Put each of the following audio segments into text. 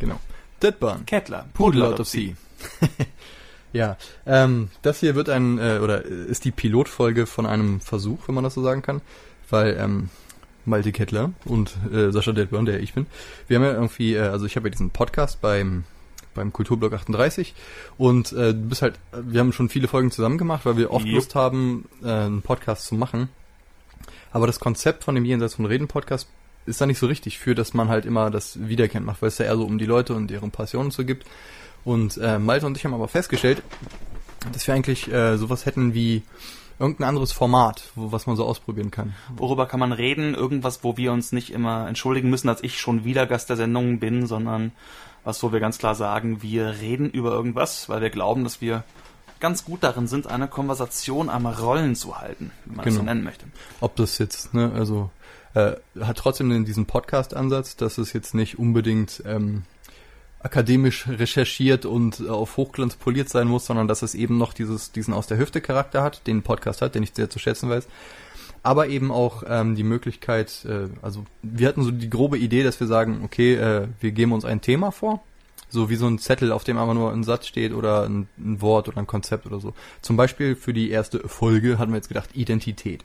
Genau. Deadburn. Kettler. Pudel out of sea. ja, ähm, das hier wird ein, äh, oder ist die Pilotfolge von einem Versuch, wenn man das so sagen kann, weil ähm, Malte Kettler und äh, Sascha Deadburn, der ich bin, wir haben ja irgendwie, äh, also ich habe ja diesen Podcast beim beim Kulturblock 38 und äh, du bist halt, wir haben schon viele Folgen zusammen gemacht, weil wir oft Jupp. Lust haben, äh, einen Podcast zu machen. Aber das Konzept von dem Jenseits von Reden Podcast ist da nicht so richtig für, dass man halt immer das wiederkennt macht, weil es ja eher so um die Leute und deren Passionen so gibt. Und äh, Malte und ich haben aber festgestellt, dass wir eigentlich äh, sowas hätten wie irgendein anderes Format, wo, was man so ausprobieren kann. Worüber kann man reden? Irgendwas, wo wir uns nicht immer entschuldigen müssen, dass ich schon wieder Gast der Sendung bin, sondern was, wo wir ganz klar sagen, wir reden über irgendwas, weil wir glauben, dass wir ganz gut darin sind, eine Konversation am Rollen zu halten, wenn man es so Genau. nennen möchte. Ob das jetzt, ne, also äh, hat trotzdem diesen Podcast-Ansatz, dass es jetzt nicht unbedingt ähm, akademisch recherchiert und äh, auf Hochglanz poliert sein muss, sondern dass es eben noch dieses, diesen aus der Hüfte Charakter hat, den Podcast hat, den ich sehr zu schätzen weiß. Aber eben auch ähm, die Möglichkeit, äh, also wir hatten so die grobe Idee, dass wir sagen, okay, äh, wir geben uns ein Thema vor, so wie so ein Zettel, auf dem einfach nur ein Satz steht oder ein, ein Wort oder ein Konzept oder so. Zum Beispiel für die erste Folge hatten wir jetzt gedacht, Identität.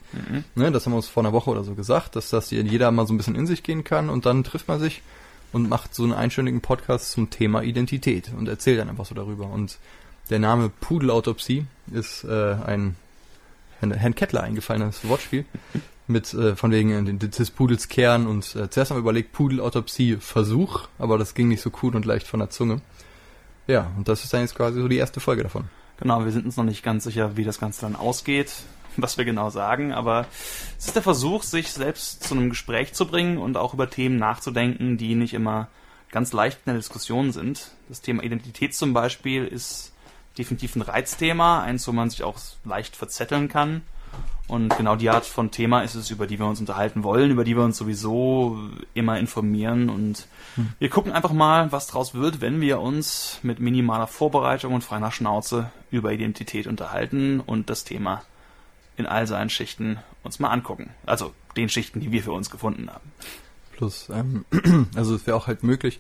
Ne, das haben wir uns vor einer Woche oder so gesagt, dass das jeder mal so ein bisschen in sich gehen kann und dann trifft man sich und macht so einen einstündigen Podcast zum Thema Identität und erzählt dann einfach so darüber. Und der Name Pudelautopsie ist äh, ein Herrn, Herrn Kettler eingefallenes Wortspiel mit äh, von wegen äh, den- des Pudels Kern und äh, zuerst haben wir überlegt Pudelautopsie Versuch, aber das ging nicht so cool und leicht von der Zunge. Ja, und das ist dann jetzt quasi so die erste Folge davon. Genau, wir sind uns noch nicht ganz sicher, wie das Ganze dann ausgeht, was wir genau sagen, aber es ist der Versuch, sich selbst zu einem Gespräch zu bringen und auch über Themen nachzudenken, die nicht immer ganz leicht in der Diskussion sind. Das Thema Identität zum Beispiel ist definitiv ein Reizthema, eins, wo man sich auch leicht verzetteln kann. Und genau die Art von Thema ist es, über die wir uns unterhalten wollen, über die wir uns sowieso immer informieren. Und wir gucken einfach mal, was draus wird, wenn wir uns mit minimaler Vorbereitung und freiner Schnauze über Identität unterhalten und das Thema in all seinen Schichten uns mal angucken. Also den Schichten, die wir für uns gefunden haben. Plus, ähm, also es wäre auch halt möglich,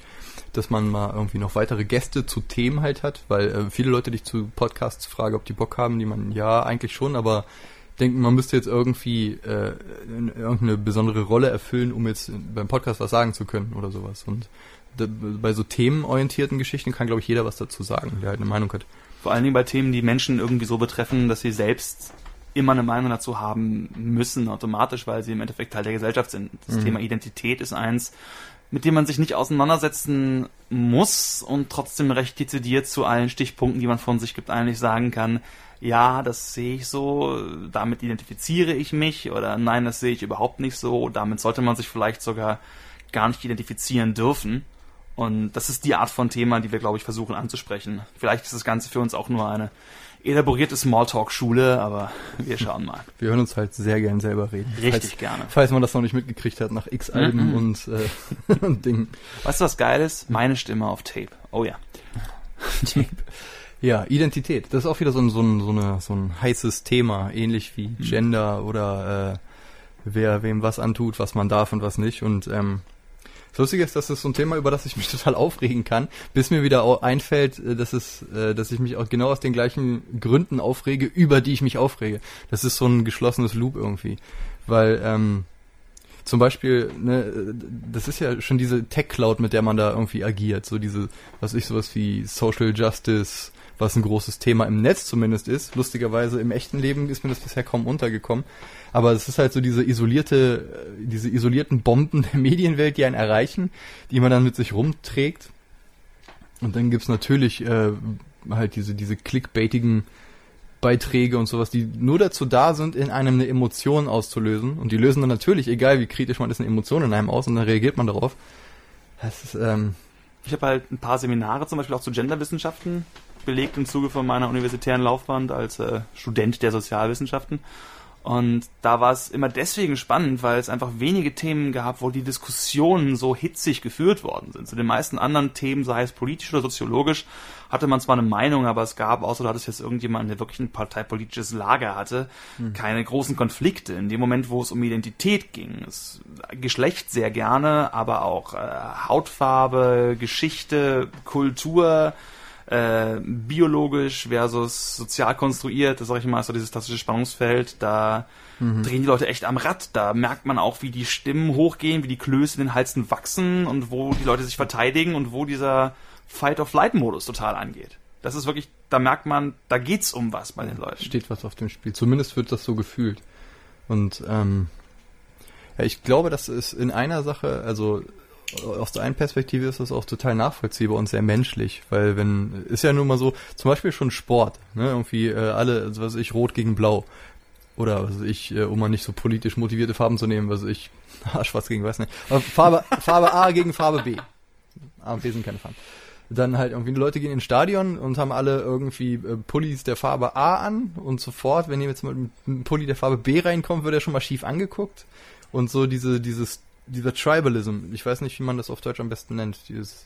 dass man mal irgendwie noch weitere Gäste zu Themen halt hat, weil äh, viele Leute dich zu Podcasts fragen, ob die Bock haben, die man ja eigentlich schon, aber denken, man müsste jetzt irgendwie äh, in- irgendeine besondere Rolle erfüllen, um jetzt beim Podcast was sagen zu können oder sowas. Und bei so themenorientierten Geschichten kann, glaube ich, jeder was dazu sagen, der halt eine Meinung hat. Vor allen Dingen bei Themen, die Menschen irgendwie so betreffen, dass sie selbst immer eine Meinung dazu haben müssen, automatisch, weil sie im Endeffekt Teil der Gesellschaft sind. Das Mhm. Thema Identität ist eins, mit dem man sich nicht auseinandersetzen muss und trotzdem recht dezidiert zu allen Stichpunkten, die man von sich gibt, eigentlich sagen kann, ja, das sehe ich so, damit identifiziere ich mich oder nein, das sehe ich überhaupt nicht so, damit sollte man sich vielleicht sogar gar nicht identifizieren dürfen. Und das ist die Art von Thema, die wir, glaube ich, versuchen anzusprechen. Vielleicht ist das Ganze für uns auch nur eine elaborierte Smalltalk-Schule, aber wir schauen mal. Wir hören uns halt sehr gern selber reden. Richtig falls, gerne. Falls man das noch nicht mitgekriegt hat, nach x Alben Mhm. und, äh, und Dingen. Weißt du, was geil ist? Meine Stimme auf Tape. Oh ja. Ja, Identität. Das ist auch wieder so ein, so ein, so eine, so ein heißes Thema, ähnlich wie Gender oder äh, wer wem was antut, was man darf und was nicht. Und ähm, das Lustige ist, das ist so ein Thema, über das ich mich total aufregen kann, bis mir wieder einfällt, äh, dass es, äh, dass ich mich auch genau aus den gleichen Gründen aufrege, über die ich mich aufrege. Das ist so ein geschlossenes Loop irgendwie. Weil, ähm, zum Beispiel, ne, das ist ja schon diese Tech-Cloud, mit der man da irgendwie agiert. So diese, was ich, sowas wie Social Justice, was ein großes Thema im Netz zumindest ist. Lustigerweise im echten Leben ist mir das bisher kaum untergekommen. Aber es ist halt so diese isolierte, äh, diese isolierten Bomben der Medienwelt, die einen erreichen, die man dann mit sich rumträgt. Und dann gibt's natürlich äh, halt diese, diese clickbaitigen Beiträge und sowas, die nur dazu da sind, in einem eine Emotion auszulösen. Und die lösen dann natürlich, egal wie kritisch man ist, eine Emotion in einem aus und dann reagiert man darauf. Das ist, ähm, Ich habe halt ein paar Seminare zum Beispiel auch zu Genderwissenschaften belegt im Zuge von meiner universitären Laufbahn als äh, Student der Sozialwissenschaften. Und da war es immer deswegen spannend, weil es einfach wenige Themen gab, wo die Diskussionen so hitzig geführt worden sind. Zu den meisten anderen Themen, sei es politisch oder soziologisch, hatte man zwar eine Meinung, aber es gab, außer du hattest jetzt irgendjemanden, der wirklich ein parteipolitisches Lager hatte, hm. keine großen Konflikte. In dem Moment, wo es um Identität ging, es, Geschlecht sehr gerne, aber auch äh, Hautfarbe, Geschichte, Kultur, äh, biologisch versus sozial konstruiert, das sag ich mal, ist so dieses klassische Spannungsfeld, da mhm. drehen die Leute echt am Rad, da merkt man auch, wie die Stimmen hochgehen, wie die Klöße in den Halsen wachsen und wo die Leute sich verteidigen und wo dieser Fight-of-Flight-Modus total angeht. Das ist wirklich, da merkt man, da geht's um was bei den Leuten. Steht was auf dem Spiel. Zumindest wird das so gefühlt. Und ähm, ja, ich glaube, das ist in einer Sache, also aus der einen Perspektive ist das auch total nachvollziehbar und sehr menschlich, weil wenn, ist ja nun mal so, zum Beispiel schon Sport, ne, irgendwie äh, alle, was weiß ich, rot gegen blau. Oder was weiß ich, äh, um mal nicht so politisch motivierte Farben zu nehmen, was weiß ich, schwarz gegen weiß nicht. Aber Farbe, Farbe A gegen Farbe B. A und B sind keine Farben. Dann halt irgendwie Leute gehen ins Stadion und haben alle irgendwie äh, Pullis der Farbe A an und sofort, wenn ihr jetzt mit einem Pulli der Farbe B reinkommt, wird er schon mal schief angeguckt. Und so diese, dieses dieser Tribalism, ich weiß nicht, wie man das auf Deutsch am besten nennt, dieses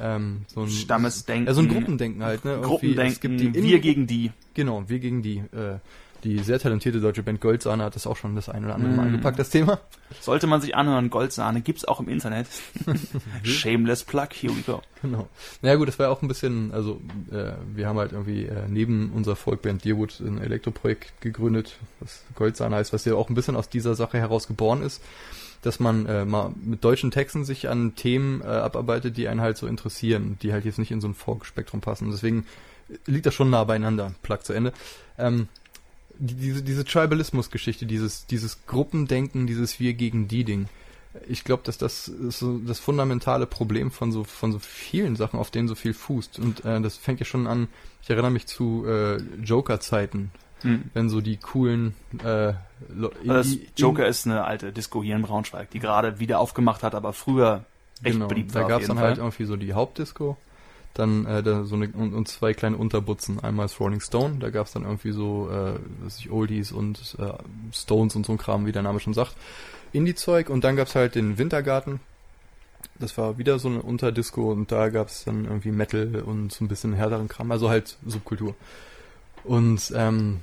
ähm, so ein Stammesdenken. Ja, so ein Gruppendenken halt, ne? Gruppendenken, es gibt die wir gegen die. Genau, wir gegen die. Äh, die sehr talentierte deutsche Band Goldsahne hat das auch schon das ein oder andere Mal angepackt, das Thema. Sollte man sich anhören, Goldsahne gibt's auch im Internet. Shameless Plug, here we go. Genau. Naja gut, das war ja auch ein bisschen, also äh, wir haben halt irgendwie äh, neben unserer Folkband Deerwood ein Elektroprojekt gegründet, was Goldsahne heißt, was ja auch ein bisschen aus dieser Sache heraus geboren ist dass man äh, mal mit deutschen Texten sich an Themen äh, abarbeitet, die einen halt so interessieren, die halt jetzt nicht in so ein Folk-Spektrum passen. Deswegen liegt das schon nah beieinander, Plug zu Ende. Ähm, die, diese, diese Tribalismus-Geschichte, dieses, dieses Gruppendenken, dieses Wir gegen die Ding. Ich glaube, dass das ist so das fundamentale Problem von so von so vielen Sachen, auf denen so viel fußt. Und äh, das fängt ja schon an. Ich erinnere mich zu äh, Joker-Zeiten, hm. wenn so die coolen äh, das Joker ist eine alte Disco hier in Braunschweig, die gerade wieder aufgemacht hat, aber früher echt genau, beliebt war. Da gab es dann halt Fall. halt irgendwie so die Hauptdisco, dann äh, da so eine und, und, zwei kleine Unterbutzen. Einmal ist Rolling Stone, da gab es dann irgendwie so äh, was ich Oldies und äh, Stones und so ein Kram, wie der Name schon sagt. Indie-Zeug und dann gab es halt den Wintergarten. Das war wieder so eine Unterdisco und da gab es dann irgendwie Metal und so ein bisschen härteren Kram, also halt Subkultur. Und ähm,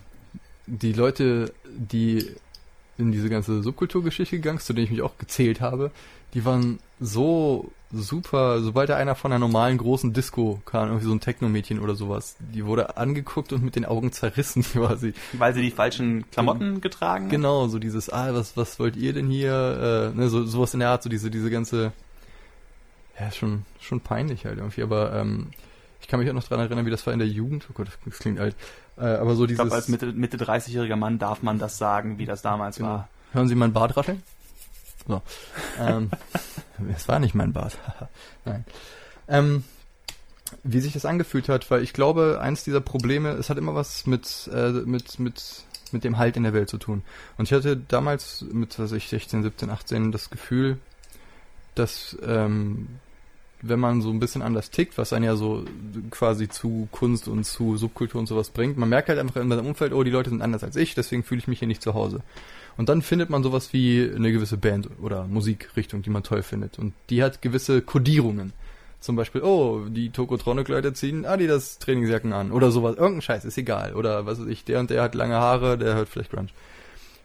die Leute, die in diese ganze Subkulturgeschichte gegangen sind, zu denen ich mich auch gezählt habe, die waren so super, sobald da einer von einer normalen großen Disco kam, irgendwie so ein Techno-Mädchen oder sowas, die wurde angeguckt und mit den Augen zerrissen quasi. Weil sie die falschen Klamotten und, getragen hat? Genau, so dieses, ah, was, was wollt ihr denn hier? Äh, ne, so, sowas in der Art, so diese, diese ganze, ja, schon, schon peinlich halt irgendwie, aber ähm, ich kann mich auch noch dran erinnern, wie das war in der Jugend. Oh Gott, das klingt alt. Äh, aber so dieses. Ich glaube, als Mitte, Mitte 30-jähriger Mann darf man das sagen, wie das damals genau. war. Hören Sie meinen Bart rascheln? So. ähm, es war nicht mein Bart. Nein. Ähm, wie sich das angefühlt hat, weil ich glaube, eins dieser Probleme, es hat immer was mit, äh, mit, mit, mit dem Halt in der Welt zu tun. Und ich hatte damals mit, was ich, 16, 17, 18 das Gefühl, dass ähm, wenn man so ein bisschen anders tickt, was einen ja so quasi zu Kunst und zu Subkultur und sowas bringt, man merkt halt einfach in seinem Umfeld, oh, die Leute sind anders als ich, deswegen fühle ich mich hier nicht zu Hause. Und dann findet man sowas wie eine gewisse Band oder Musikrichtung, die man toll findet. Und die hat gewisse Kodierungen. Zum Beispiel, oh, die Tokotronic-Leute ziehen Adidas Trainingsjacken an oder sowas. Irgendein Scheiß, ist egal. Oder was weiß ich, der und der hat lange Haare, der hört vielleicht Grunge.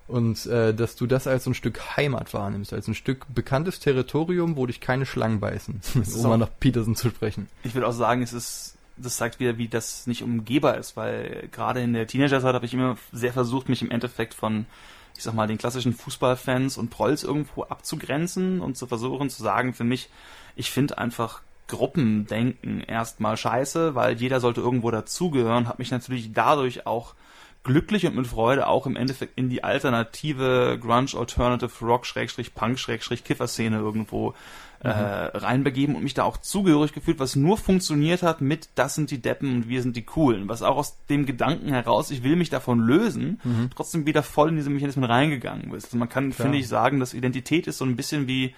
Und äh, dass du das als so ein Stück Heimat wahrnimmst, als ein Stück bekanntes Territorium, wo dich keine Schlangen beißen, um mal nach Peterson zu sprechen. Ich würde auch sagen, es ist, das zeigt wieder, wie das nicht umgehbar ist, weil gerade in der Teenagerzeit habe ich immer sehr versucht, mich im Endeffekt von, ich sag mal, den klassischen Fußballfans und Prolls irgendwo abzugrenzen und zu versuchen zu sagen, für mich, ich finde einfach Gruppendenken erstmal scheiße, weil jeder sollte irgendwo dazugehören, habe mich natürlich dadurch auch glücklich und mit Freude auch im Endeffekt in die alternative Grunge Alternative Rock Schrägstrich Punk Schrägstrich Kiffer Szene irgendwo äh, mhm. reinbegeben und mich da auch zugehörig gefühlt, was nur funktioniert hat mit das sind die Deppen und wir sind die Coolen, was auch aus dem Gedanken heraus, ich will mich davon lösen, mhm. trotzdem wieder voll in diese Mechanismen reingegangen ist. Also man kann, Klar. finde ich, sagen, dass Identität ist so ein bisschen wie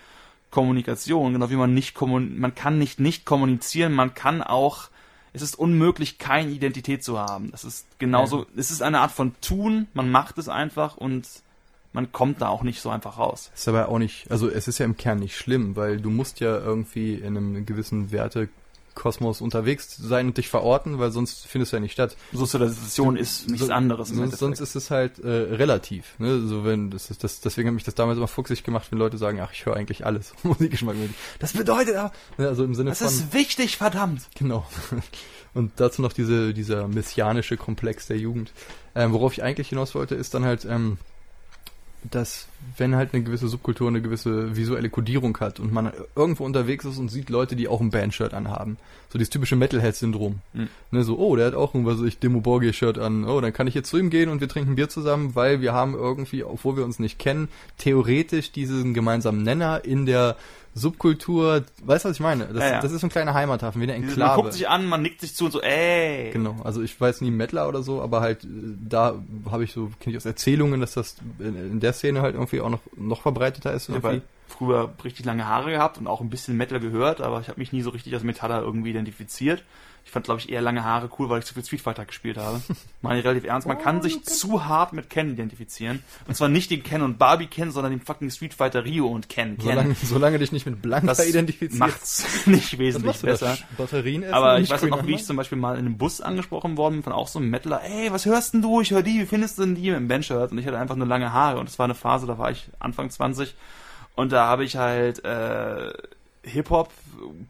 Kommunikation, genau wie man nicht kommun man kann nicht nicht kommunizieren, man kann auch es ist unmöglich, keine Identität zu haben. Das ist genauso, ja. es ist eine Art von Tun, man macht es einfach und man kommt da auch nicht so einfach raus. Ist aber auch nicht, also es ist ja im Kern nicht schlimm, weil du musst ja irgendwie in einem gewissen Wertekosmos unterwegs sein und dich verorten, weil sonst findest du ja nicht statt. Sozialisation ist nichts so, anderes. Sonst, sonst ist es halt äh, relativ. Ne? So wenn das ist das, deswegen hat mich das damals immer fuchsig gemacht, wenn Leute sagen, ach ich höre eigentlich alles Musikgeschmack. Das bedeutet aber, ne? also im Sinne das von. Das ist wichtig, verdammt. Genau. Und dazu noch diese dieser messianische Komplex der Jugend. Ähm, worauf ich eigentlich hinaus wollte, ist dann halt ähm, dass wenn halt eine gewisse Subkultur eine gewisse visuelle Kodierung hat und man irgendwo unterwegs ist und sieht Leute, die auch ein Bandshirt anhaben, so dieses typische Metalhead-Syndrom, mhm. ne, so oh, der hat auch ein was ich Demo Borgia-Shirt an, oh, dann kann ich jetzt zu ihm gehen und wir trinken Bier zusammen, weil wir haben irgendwie, obwohl wir uns nicht kennen, theoretisch diesen gemeinsamen Nenner in der Subkultur, weißt du, was ich meine? Das, ja, ja. das ist so ein kleiner Heimathafen, wie eine Enklave. Man guckt sich an, man nickt sich zu und so, ey. Genau, also ich weiß nie Mettler oder so, aber halt, äh, da habe ich so, kenne ich aus Erzählungen, dass das in, der Szene halt irgendwie auch noch, noch verbreiteter ist. Irgendwie. Ja, früher richtig lange Haare gehabt und auch ein bisschen Metal gehört, aber ich habe mich nie so richtig als Metaller irgendwie identifiziert. Ich fand, glaube ich, eher lange Haare cool, weil ich zu viel Street Fighter gespielt habe. Meine ich relativ ernst. Man oh, kann sich zu hart mit Ken identifizieren. Und zwar nicht den Ken und Barbie Ken, sondern den fucking Street Fighter Rio und Ken. Ken. Solange, solange dich nicht mit Blanca das identifizierst. macht's nicht wesentlich besser. Batterien essen Aber ich weiß auch noch, wie ich zum Beispiel mal in einem Bus angesprochen worden bin von auch so einem Metaler. Ey, was hörst denn du? Ich höre die. Wie findest du denn die dem Bandshirt? Und ich hatte einfach nur lange Haare. Und das war eine Phase, da war ich Anfang 20. Und da habe ich halt äh, Hip-Hop,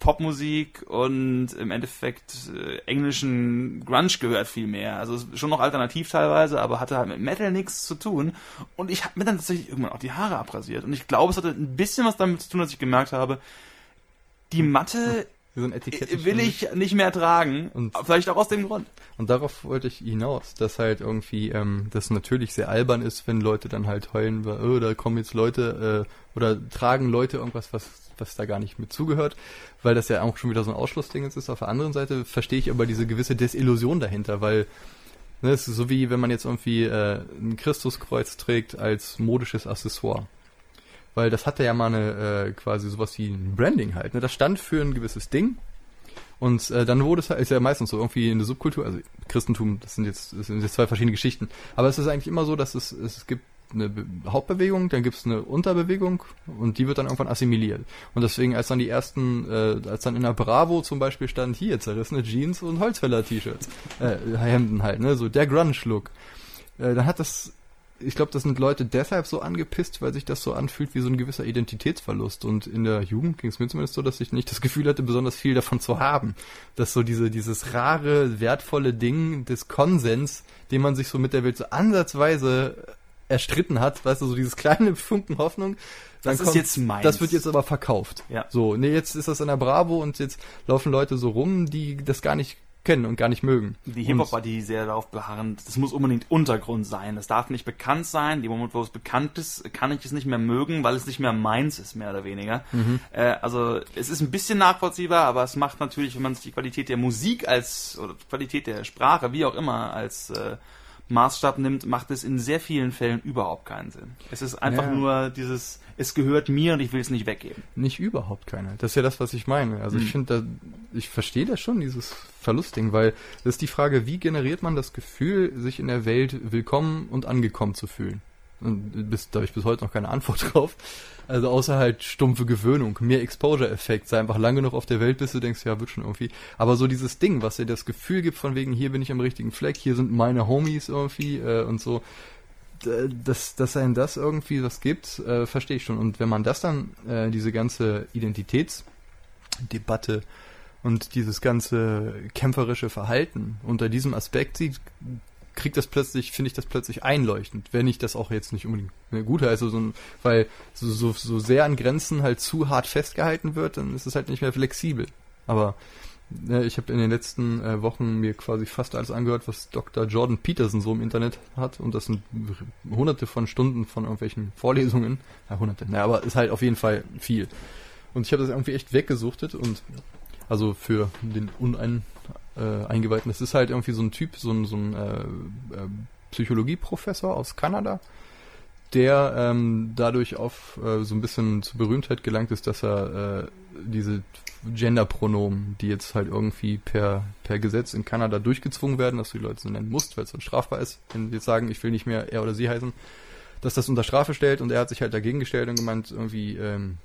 Popmusik und im Endeffekt äh, englischen Grunge gehört viel mehr. Also schon noch alternativ teilweise, aber hatte halt mit Metal nichts zu tun. Und ich habe mir dann tatsächlich irgendwann auch die Haare abrasiert. Und ich glaube, es hatte ein bisschen was damit zu tun, dass ich gemerkt habe, die Matte so will ich nicht mehr tragen. Und vielleicht auch aus dem Grund. Und darauf wollte ich hinaus, dass halt irgendwie ähm, das natürlich sehr albern ist, wenn Leute dann halt heulen, weil, oh, da kommen jetzt Leute äh, oder tragen Leute irgendwas, was was da gar nicht mit zugehört, weil das ja auch schon wieder so ein Ausschlussding ist. Auf der anderen Seite verstehe ich aber diese gewisse Desillusion dahinter, weil ne, es ist so wie wenn man jetzt irgendwie äh, ein Christuskreuz trägt als modisches Accessoire. Weil das hatte ja mal eine äh, quasi sowas wie ein Branding halt. Ne? Das stand für ein gewisses Ding. Und äh, dann wurde es halt, ist ja meistens so irgendwie in der Subkultur, also Christentum, das sind jetzt, das sind jetzt zwei verschiedene Geschichten. Aber es ist eigentlich immer so, dass es, es gibt eine Hauptbewegung, dann gibt es eine Unterbewegung und die wird dann irgendwann assimiliert. Und deswegen, als dann die ersten, äh, als dann in der Bravo zum Beispiel stand, hier zerrissene Jeans und Holzfäller-T-Shirts, äh, Hemden halt, ne, so der Grunge-Look, äh, dann hat das, ich glaube, das sind Leute deshalb so angepisst, weil sich das so anfühlt wie so ein gewisser Identitätsverlust. Und in der Jugend ging es mir zumindest so, dass ich nicht das Gefühl hatte, besonders viel davon zu haben. Dass so diese, dieses rare, wertvolle Ding des Konsens, den man sich so mit der Welt so ansatzweise erstritten hat, weißt du, so dieses kleine Funken Hoffnung. Dann das kommt, ist jetzt meins. Das wird jetzt aber verkauft. Ja. So, nee, jetzt ist das in der Bravo und jetzt laufen Leute so rum, die das gar nicht kennen und gar nicht mögen. Die Hip-Hop war die sehr darauf beharrend, das muss unbedingt Untergrund sein, das darf nicht bekannt sein, die Moment, wo es bekannt ist, kann ich es nicht mehr mögen, weil es nicht mehr meins ist, mehr oder weniger. Mhm. Äh, also es ist ein bisschen nachvollziehbar, aber es macht natürlich, wenn man sich die Qualität der Musik als, oder Qualität der Sprache, wie auch immer, als äh, Maßstab nimmt, macht es in sehr vielen Fällen überhaupt keinen Sinn. Es ist einfach ja. nur dieses, es gehört mir und ich will es nicht weggeben. Nicht überhaupt keiner. Das ist ja das, was ich meine. Also hm. ich finde, ich verstehe das schon, dieses Verlustding, weil das ist die Frage, wie generiert man das Gefühl, sich in der Welt willkommen und angekommen zu fühlen? Bis, da habe ich bis heute noch keine Antwort drauf. Also außer halt stumpfe Gewöhnung, mehr Exposure-Effekt, sei einfach lange noch auf der Welt bist, du denkst, ja, wird schon irgendwie. Aber so dieses Ding, was dir das Gefühl gibt von wegen, hier bin ich am richtigen Fleck, hier sind meine Homies irgendwie äh, und so, dass, dass einem das irgendwie was gibt, äh, verstehe ich schon. Und wenn man das dann, äh, diese ganze Identitätsdebatte und dieses ganze kämpferische Verhalten unter diesem Aspekt sieht, kriegt das plötzlich, finde ich das plötzlich einleuchtend, wenn ich das auch jetzt nicht unbedingt gut heiße, so, weil so, so, so sehr an Grenzen halt zu hart festgehalten wird, dann ist es halt nicht mehr flexibel. Aber ne, ich habe in den letzten äh, Wochen mir quasi fast alles angehört, was Dr. Jordan Peterson so im Internet hat und das sind hunderte von Stunden von irgendwelchen Vorlesungen. Ja, hunderte, naja, aber ist halt auf jeden Fall viel. Und ich habe das irgendwie echt weggesuchtet und also für den unein äh. Das ist halt irgendwie so ein Typ, so ein, so ein äh, äh, Psychologieprofessor aus Kanada, der ähm, dadurch auf äh, so ein bisschen zur Berühmtheit gelangt ist, dass er äh, diese Gender-Pronomen, die jetzt halt irgendwie per, per Gesetz in Kanada durchgezwungen werden, dass du die Leute so nennen musst, weil es dann strafbar ist, wenn die jetzt sagen, ich will nicht mehr er oder sie heißen, dass das unter Strafe stellt und er hat sich halt dagegen gestellt und gemeint, irgendwie, ähm,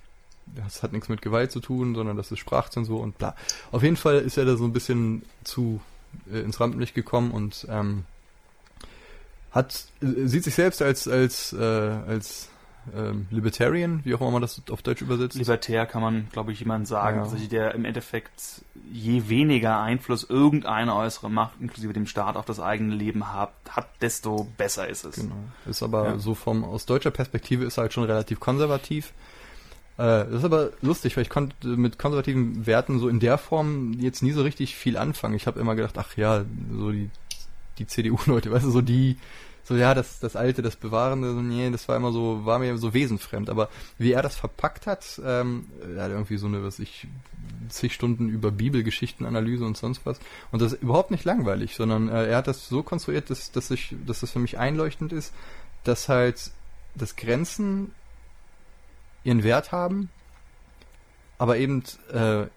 das hat nichts mit Gewalt zu tun, sondern das ist Sprachzensur und bla. Auf jeden Fall ist er da so ein bisschen zu äh, ins Rampenlicht gekommen und ähm, hat äh, sieht sich selbst als als äh, als ähm, Libertarian, wie auch immer man das auf Deutsch übersetzt. Libertär kann man, glaube ich, jemand sagen, Ja. sich der im Endeffekt je weniger Einfluss irgendeine äußere Macht, inklusive dem Staat, auf das eigene Leben hat, hat desto besser ist es. Genau. Ist aber Ja. so vom aus deutscher Perspektive ist er halt schon relativ konservativ. Äh, das ist aber lustig, weil ich konnte mit konservativen Werten so in der Form jetzt nie so richtig viel anfangen. Ich habe immer gedacht, ach ja, so die die CDU-Leute, weißt du, so die so ja, das das alte, das bewahrende, so, nee, das war immer so war mir so wesenfremd, aber wie er das verpackt hat, ähm, er hat irgendwie so eine, was ich zig Stunden über Bibelgeschichtenanalyse und sonst was und das ist überhaupt nicht langweilig, sondern äh, er hat das so konstruiert, dass dass ich dass das für mich einleuchtend ist, dass halt das Grenzen ihren Wert haben, aber eben äh, äh,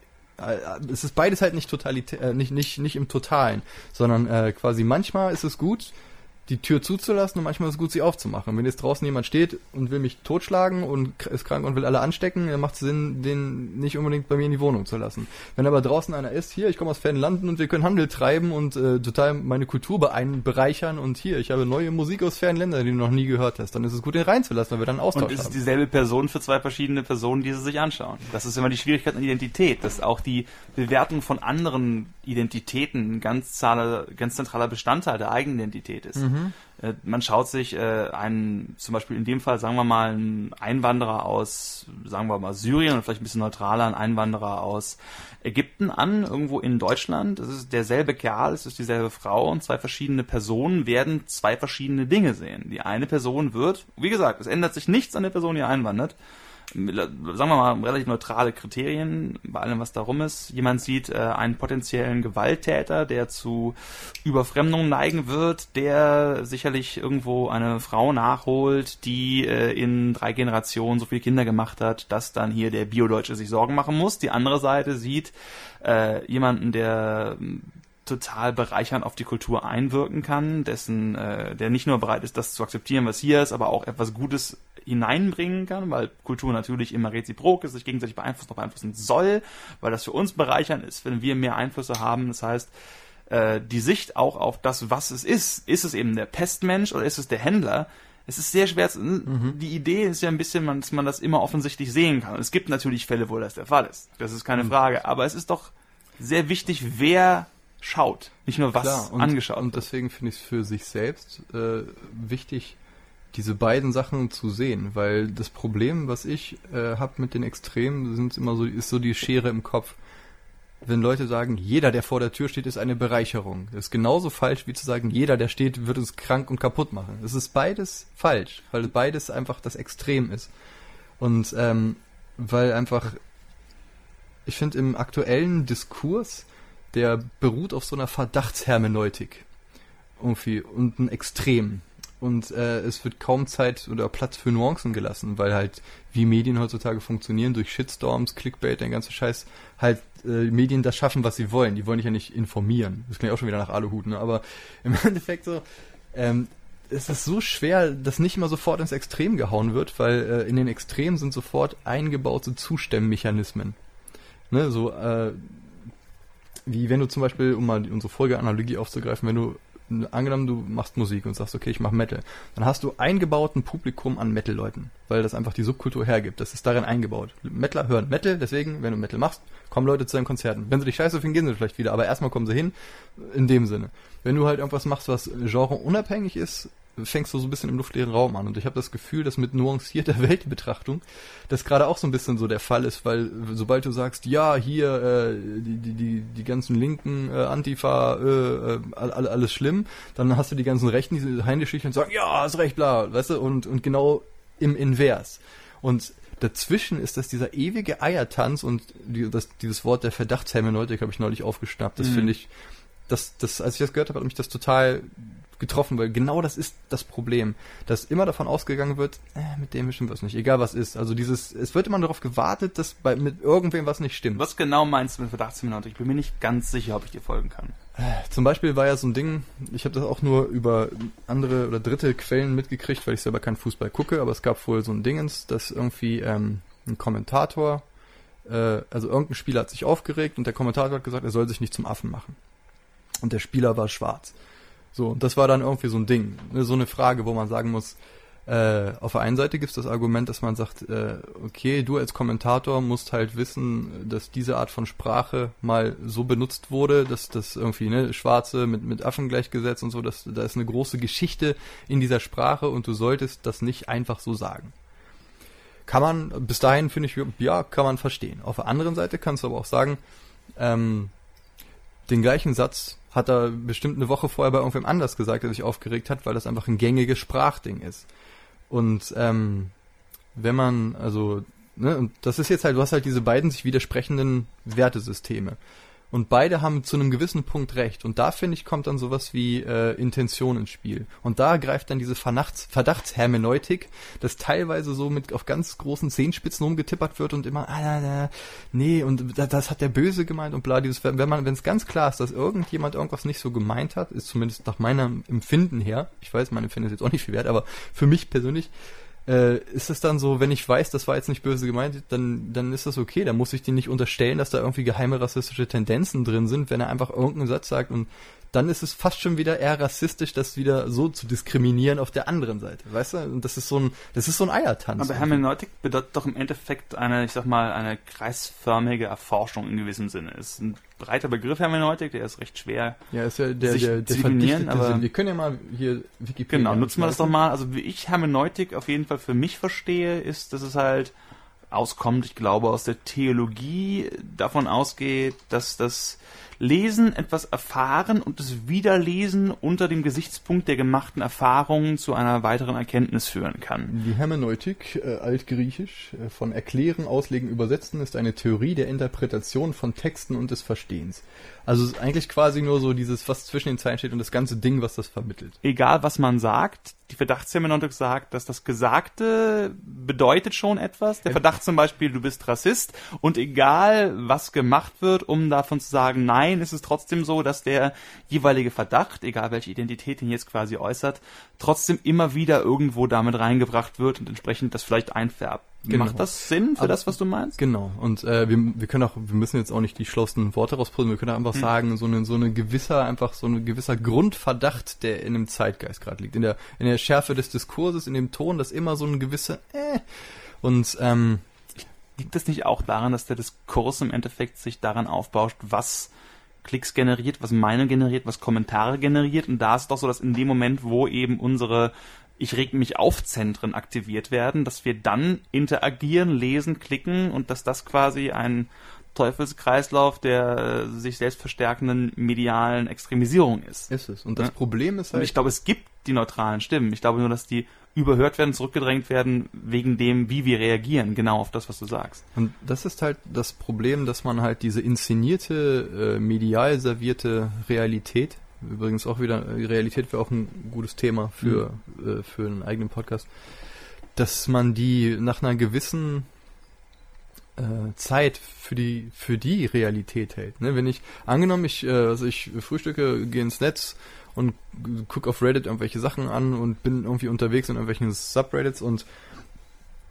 es ist beides halt nicht totalitär, äh, nicht nicht nicht im Totalen, sondern äh, quasi manchmal ist es gut, die Tür zuzulassen und manchmal ist es gut, sie aufzumachen. Wenn jetzt draußen jemand steht und will mich totschlagen und ist krank und will alle anstecken, dann macht es Sinn, den nicht unbedingt bei mir in die Wohnung zu lassen. Wenn aber draußen einer ist, hier, ich komme aus fernen Landen und wir können Handel treiben und äh, total meine Kultur bereichern und hier, ich habe neue Musik aus fernen Ländern, die du noch nie gehört hast, dann ist es gut, den reinzulassen, weil wir dann Austausch Und es ist haben. dieselbe Person für zwei verschiedene Personen, die sie sich anschauen. Das ist immer die Schwierigkeit an Identität, dass auch die Bewertung von anderen Identitäten ein ganz, zahler, ganz zentraler Bestandteil der eigenen Identität ist. Äh, Man schaut sich äh, einen, zum Beispiel in dem Fall, sagen wir mal, einen Einwanderer aus, sagen wir mal, Syrien oder vielleicht ein bisschen neutraler, einen Einwanderer aus Ägypten an, irgendwo in Deutschland. Es ist derselbe Kerl, es ist dieselbe Frau und zwei verschiedene Personen werden zwei verschiedene Dinge sehen. Die eine Person wird, wie gesagt, es ändert sich nichts an der Person, die einwandert. Sagen wir mal, relativ neutrale Kriterien bei allem, was darum ist. Jemand sieht äh, einen potenziellen Gewalttäter, der zu Überfremdung neigen wird, der sicherlich irgendwo eine Frau nachholt, die äh, in drei Generationen so viele Kinder gemacht hat, dass dann hier der Biodeutsche sich Sorgen machen muss. Die andere Seite sieht äh, jemanden, der total bereichernd auf die Kultur einwirken kann, dessen, äh, der nicht nur bereit ist, das zu akzeptieren, was hier ist, aber auch etwas Gutes hineinbringen kann, weil Kultur natürlich immer reziprok ist, sich gegenseitig beeinflussen, auch beeinflussen soll, weil das für uns bereichernd ist, wenn wir mehr Einflüsse haben. Das heißt, äh, die Sicht auch auf das, was es ist, ist es eben der Pestmensch oder ist es der Händler, es ist sehr schwer zu, die Idee ist ja ein bisschen, dass man das immer offensichtlich sehen kann. Und es gibt natürlich Fälle, wo das der Fall ist. Das ist keine Frage. Aber es ist doch sehr wichtig, wer schaut. Nicht nur was Klar, und, angeschaut Und deswegen finde ich es für sich selbst äh, wichtig, diese beiden Sachen zu sehen, weil das Problem, was ich äh, habe mit den Extremen, sind immer so, ist so die Schere im Kopf. Wenn Leute sagen, jeder, der vor der Tür steht, ist eine Bereicherung. Das ist genauso falsch, wie zu sagen, jeder, der steht, wird uns krank und kaputt machen. Es ist beides falsch, weil beides einfach das Extrem ist. Und ähm, weil einfach, ich finde, im aktuellen Diskurs, der beruht auf so einer Verdachtshermeneutik. Irgendwie. Und ein Extrem. Und äh, es wird kaum Zeit oder Platz für Nuancen gelassen, weil halt, wie Medien heutzutage funktionieren, durch Shitstorms, Clickbait, der ganze Scheiß, halt äh, Medien das schaffen, was sie wollen. Die wollen dich ja nicht informieren. Das klingt auch schon wieder nach Aluhut, ne? Aber im Endeffekt so, ähm, es ist so schwer, dass nicht immer sofort ins Extrem gehauen wird, weil äh, in den Extremen sind sofort eingebaute Zustimmmechanismen. Ne, so, äh, wie wenn du zum Beispiel, um mal unsere Folgeanalogie aufzugreifen, wenn du angenommen, du machst Musik und sagst, okay, ich mach Metal, dann hast du eingebaut ein Publikum an Metal-Leuten, weil das einfach die Subkultur hergibt. Das ist darin eingebaut. Metaler hören Metal, deswegen, wenn du Metal machst, kommen Leute zu deinen Konzerten. Wenn sie dich scheiße finden, gehen sie vielleicht wieder, aber erstmal kommen sie hin, in dem Sinne. Wenn du halt irgendwas machst, was genreunabhängig ist, fängst du so ein bisschen im luftleeren Raum an. Und ich habe das Gefühl, dass mit nuancierter Weltbetrachtung das gerade auch so ein bisschen so der Fall ist, weil sobald du sagst, ja, hier äh, die, die, die, die ganzen linken äh, Antifa, äh, äh, all, all- alles schlimm, dann hast du die ganzen Rechten, die heimlich und sagen, ja, hast recht, bla, weißt du, und, und genau im Invers. Und dazwischen ist das dieser ewige Eiertanz und die, das, dieses Wort der Verdachtshermeneutik habe ich neulich aufgeschnappt. Das Mhm. finde ich, das, das, als ich das gehört habe, hat mich das total getroffen, weil genau das ist das Problem, dass immer davon ausgegangen wird, äh, mit dem stimmt was nicht, egal was ist. Also dieses, es wird immer darauf gewartet, dass bei, mit irgendwem was nicht stimmt. Was genau meinst du mit Verdachtsminute? Ich bin mir nicht ganz sicher, ob ich dir folgen kann. Äh, zum Beispiel war ja so ein Ding, ich habe das auch nur über andere oder dritte Quellen mitgekriegt, weil ich selber keinen Fußball gucke, aber es gab wohl so ein Dingens, dass irgendwie ähm, ein Kommentator, äh, also irgendein Spieler hat sich aufgeregt und der Kommentator hat gesagt, er soll sich nicht zum Affen machen. Und der Spieler war schwarz. So, und das war dann irgendwie so ein Ding, ne, so eine Frage, wo man sagen muss, äh, auf der einen Seite gibt es das Argument, dass man sagt, äh, okay, du als Kommentator musst halt wissen, dass diese Art von Sprache mal so benutzt wurde, dass das irgendwie, ne, Schwarze mit, mit Affen gleichgesetzt und so, dass da ist eine große Geschichte in dieser Sprache und du solltest das nicht einfach so sagen. Kann man, bis dahin finde ich, ja, kann man verstehen. Auf der anderen Seite kannst du aber auch sagen, ähm, den gleichen Satz hat er bestimmt eine Woche vorher bei irgendwem anders gesagt, der sich aufgeregt hat, weil das einfach ein gängiges Sprachding ist. Und ähm, wenn man, also, ne, und das ist jetzt halt, du hast halt diese beiden sich widersprechenden Wertesysteme. Und beide haben zu einem gewissen Punkt recht. Und da, finde ich, kommt dann sowas wie äh, Intention ins Spiel. Und da greift dann diese Verdachts Verdachtshermeneutik, dass teilweise so mit auf ganz großen Zehenspitzen rumgetippert wird und immer, ah, ah, nee, und das, das hat der Böse gemeint und bla, dieses, wenn man, wenn es ganz klar ist, dass irgendjemand irgendwas nicht so gemeint hat, ist zumindest nach meinem Empfinden her, ich weiß, mein Empfinden ist jetzt auch nicht viel wert, aber für mich persönlich, äh, ist es dann so, wenn ich weiß, das war jetzt nicht böse gemeint, dann, dann ist das okay. Dann muss ich dir nicht unterstellen, dass da irgendwie geheime rassistische Tendenzen drin sind, wenn er einfach irgendeinen Satz sagt und dann ist es fast schon wieder eher rassistisch, das wieder so zu diskriminieren auf der anderen Seite, weißt du? Und das ist so ein, das ist so ein Eiertanz. Aber Hermeneutik bedeutet doch im Endeffekt eine, ich sag mal, eine kreisförmige Erforschung in gewissem Sinne. Ist ein breiter Begriff Hermeneutik, der ist recht schwer. Ja, ist ja der, der, der verdichtete aber Sinn. Wir können ja mal hier Wikipedia. Genau, nutzen wir das doch mal. Also wie ich Hermeneutik auf jeden Fall für mich verstehe, ist, dass es halt auskommt, ich glaube, aus der Theologie davon ausgeht, dass das Lesen etwas erfahren und das Wiederlesen unter dem Gesichtspunkt der gemachten Erfahrungen zu einer weiteren Erkenntnis führen kann. Die Hermeneutik, äh, altgriechisch, äh, von Erklären, Auslegen, Übersetzen, ist eine Theorie der Interpretation von Texten und des Verstehens. Also es ist eigentlich quasi nur so dieses, was zwischen den Zeilen steht und das ganze Ding, was das vermittelt. Egal, was man sagt, die Verdachtshermeneutik sagt, dass das Gesagte bedeutet schon etwas. Der Verdacht zum Beispiel, du bist Rassist und egal, was gemacht wird, um davon zu sagen, nein, ist es trotzdem so, dass der jeweilige Verdacht, egal welche Identität ihn jetzt quasi äußert, trotzdem immer wieder irgendwo damit reingebracht wird und entsprechend das vielleicht einfärbt. Genau. Macht das Sinn für Aber, das, was du meinst? Genau. Und äh, wir, wir können auch, wir müssen jetzt auch nicht die schlausten Worte rausputzen, wir können einfach hm. sagen, so eine, so eine gewisser, einfach so ein gewisser Grundverdacht, der in dem Zeitgeist gerade liegt. In der, in der Schärfe des Diskurses, in dem Ton, dass immer so ein gewisser äh, und ähm, liegt das nicht auch daran, dass der Diskurs im Endeffekt sich daran aufbauscht, was Klicks generiert, was Meinung generiert, was Kommentare generiert und da ist doch so, dass in dem Moment, wo eben unsere ich reg mich auf Zentren aktiviert werden, dass wir dann interagieren, lesen, klicken und dass das quasi ein Teufelskreislauf der sich selbst verstärkenden medialen Extremisierung ist. Ist es. Und das ja? Problem ist halt. Und ich glaube, es gibt die neutralen Stimmen. Ich glaube nur, dass die überhört werden, zurückgedrängt werden, wegen dem, wie wir reagieren, genau auf das, was du sagst. Und das ist halt das Problem, dass man halt diese inszenierte, äh, medial servierte Realität Übrigens auch wieder, die Realität wäre auch ein gutes Thema für, mhm. äh, für einen eigenen Podcast. Dass man die nach einer gewissen äh, Zeit für die, für die Realität hält. Ne? Wenn ich, angenommen, ich, äh, also ich frühstücke, gehe ins Netz und gucke auf Reddit irgendwelche Sachen an und bin irgendwie unterwegs in irgendwelchen Subreddits und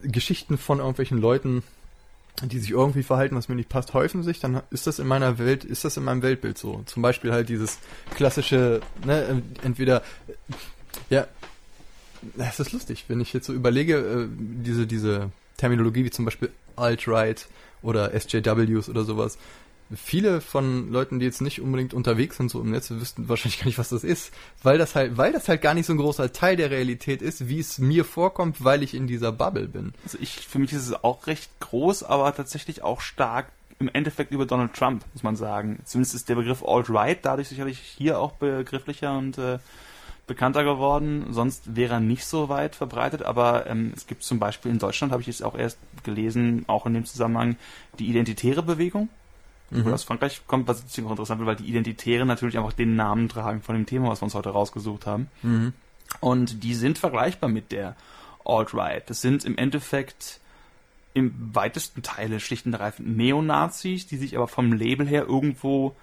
Geschichten von irgendwelchen Leuten die sich irgendwie verhalten, was mir nicht passt, häufen sich, dann ist das in meiner Welt, ist das in meinem Weltbild so. Zum Beispiel halt dieses klassische, ne, entweder, ja, es ist lustig, wenn ich jetzt so überlege, äh, diese, diese Terminologie wie zum Beispiel Alt-Right oder SJWs oder sowas, viele von Leuten, die jetzt nicht unbedingt unterwegs sind so im Netz, wüssten wahrscheinlich gar nicht, was das ist, weil das halt, weil das halt gar nicht so ein großer Teil der Realität ist, wie es mir vorkommt, weil ich in dieser Bubble bin. Also ich, für mich ist es auch recht groß, aber tatsächlich auch stark im Endeffekt über Donald Trump, muss man sagen. Zumindest ist der Begriff Alt-Right dadurch sicherlich hier auch begrifflicher und äh, bekannter geworden. Sonst wäre er nicht so weit verbreitet, aber ähm, es gibt zum Beispiel in Deutschland, habe ich jetzt auch erst gelesen, auch in dem Zusammenhang, die Identitäre Bewegung mhm. aus Frankreich kommt, was ich auch interessant wird, weil die Identitären natürlich einfach den Namen tragen von dem Thema, was wir uns heute rausgesucht haben. Mhm. Und die sind vergleichbar mit der Alt-Right. Das sind im Endeffekt im weitesten Teile schlicht und ergreifend Neonazis, die sich aber vom Label her irgendwo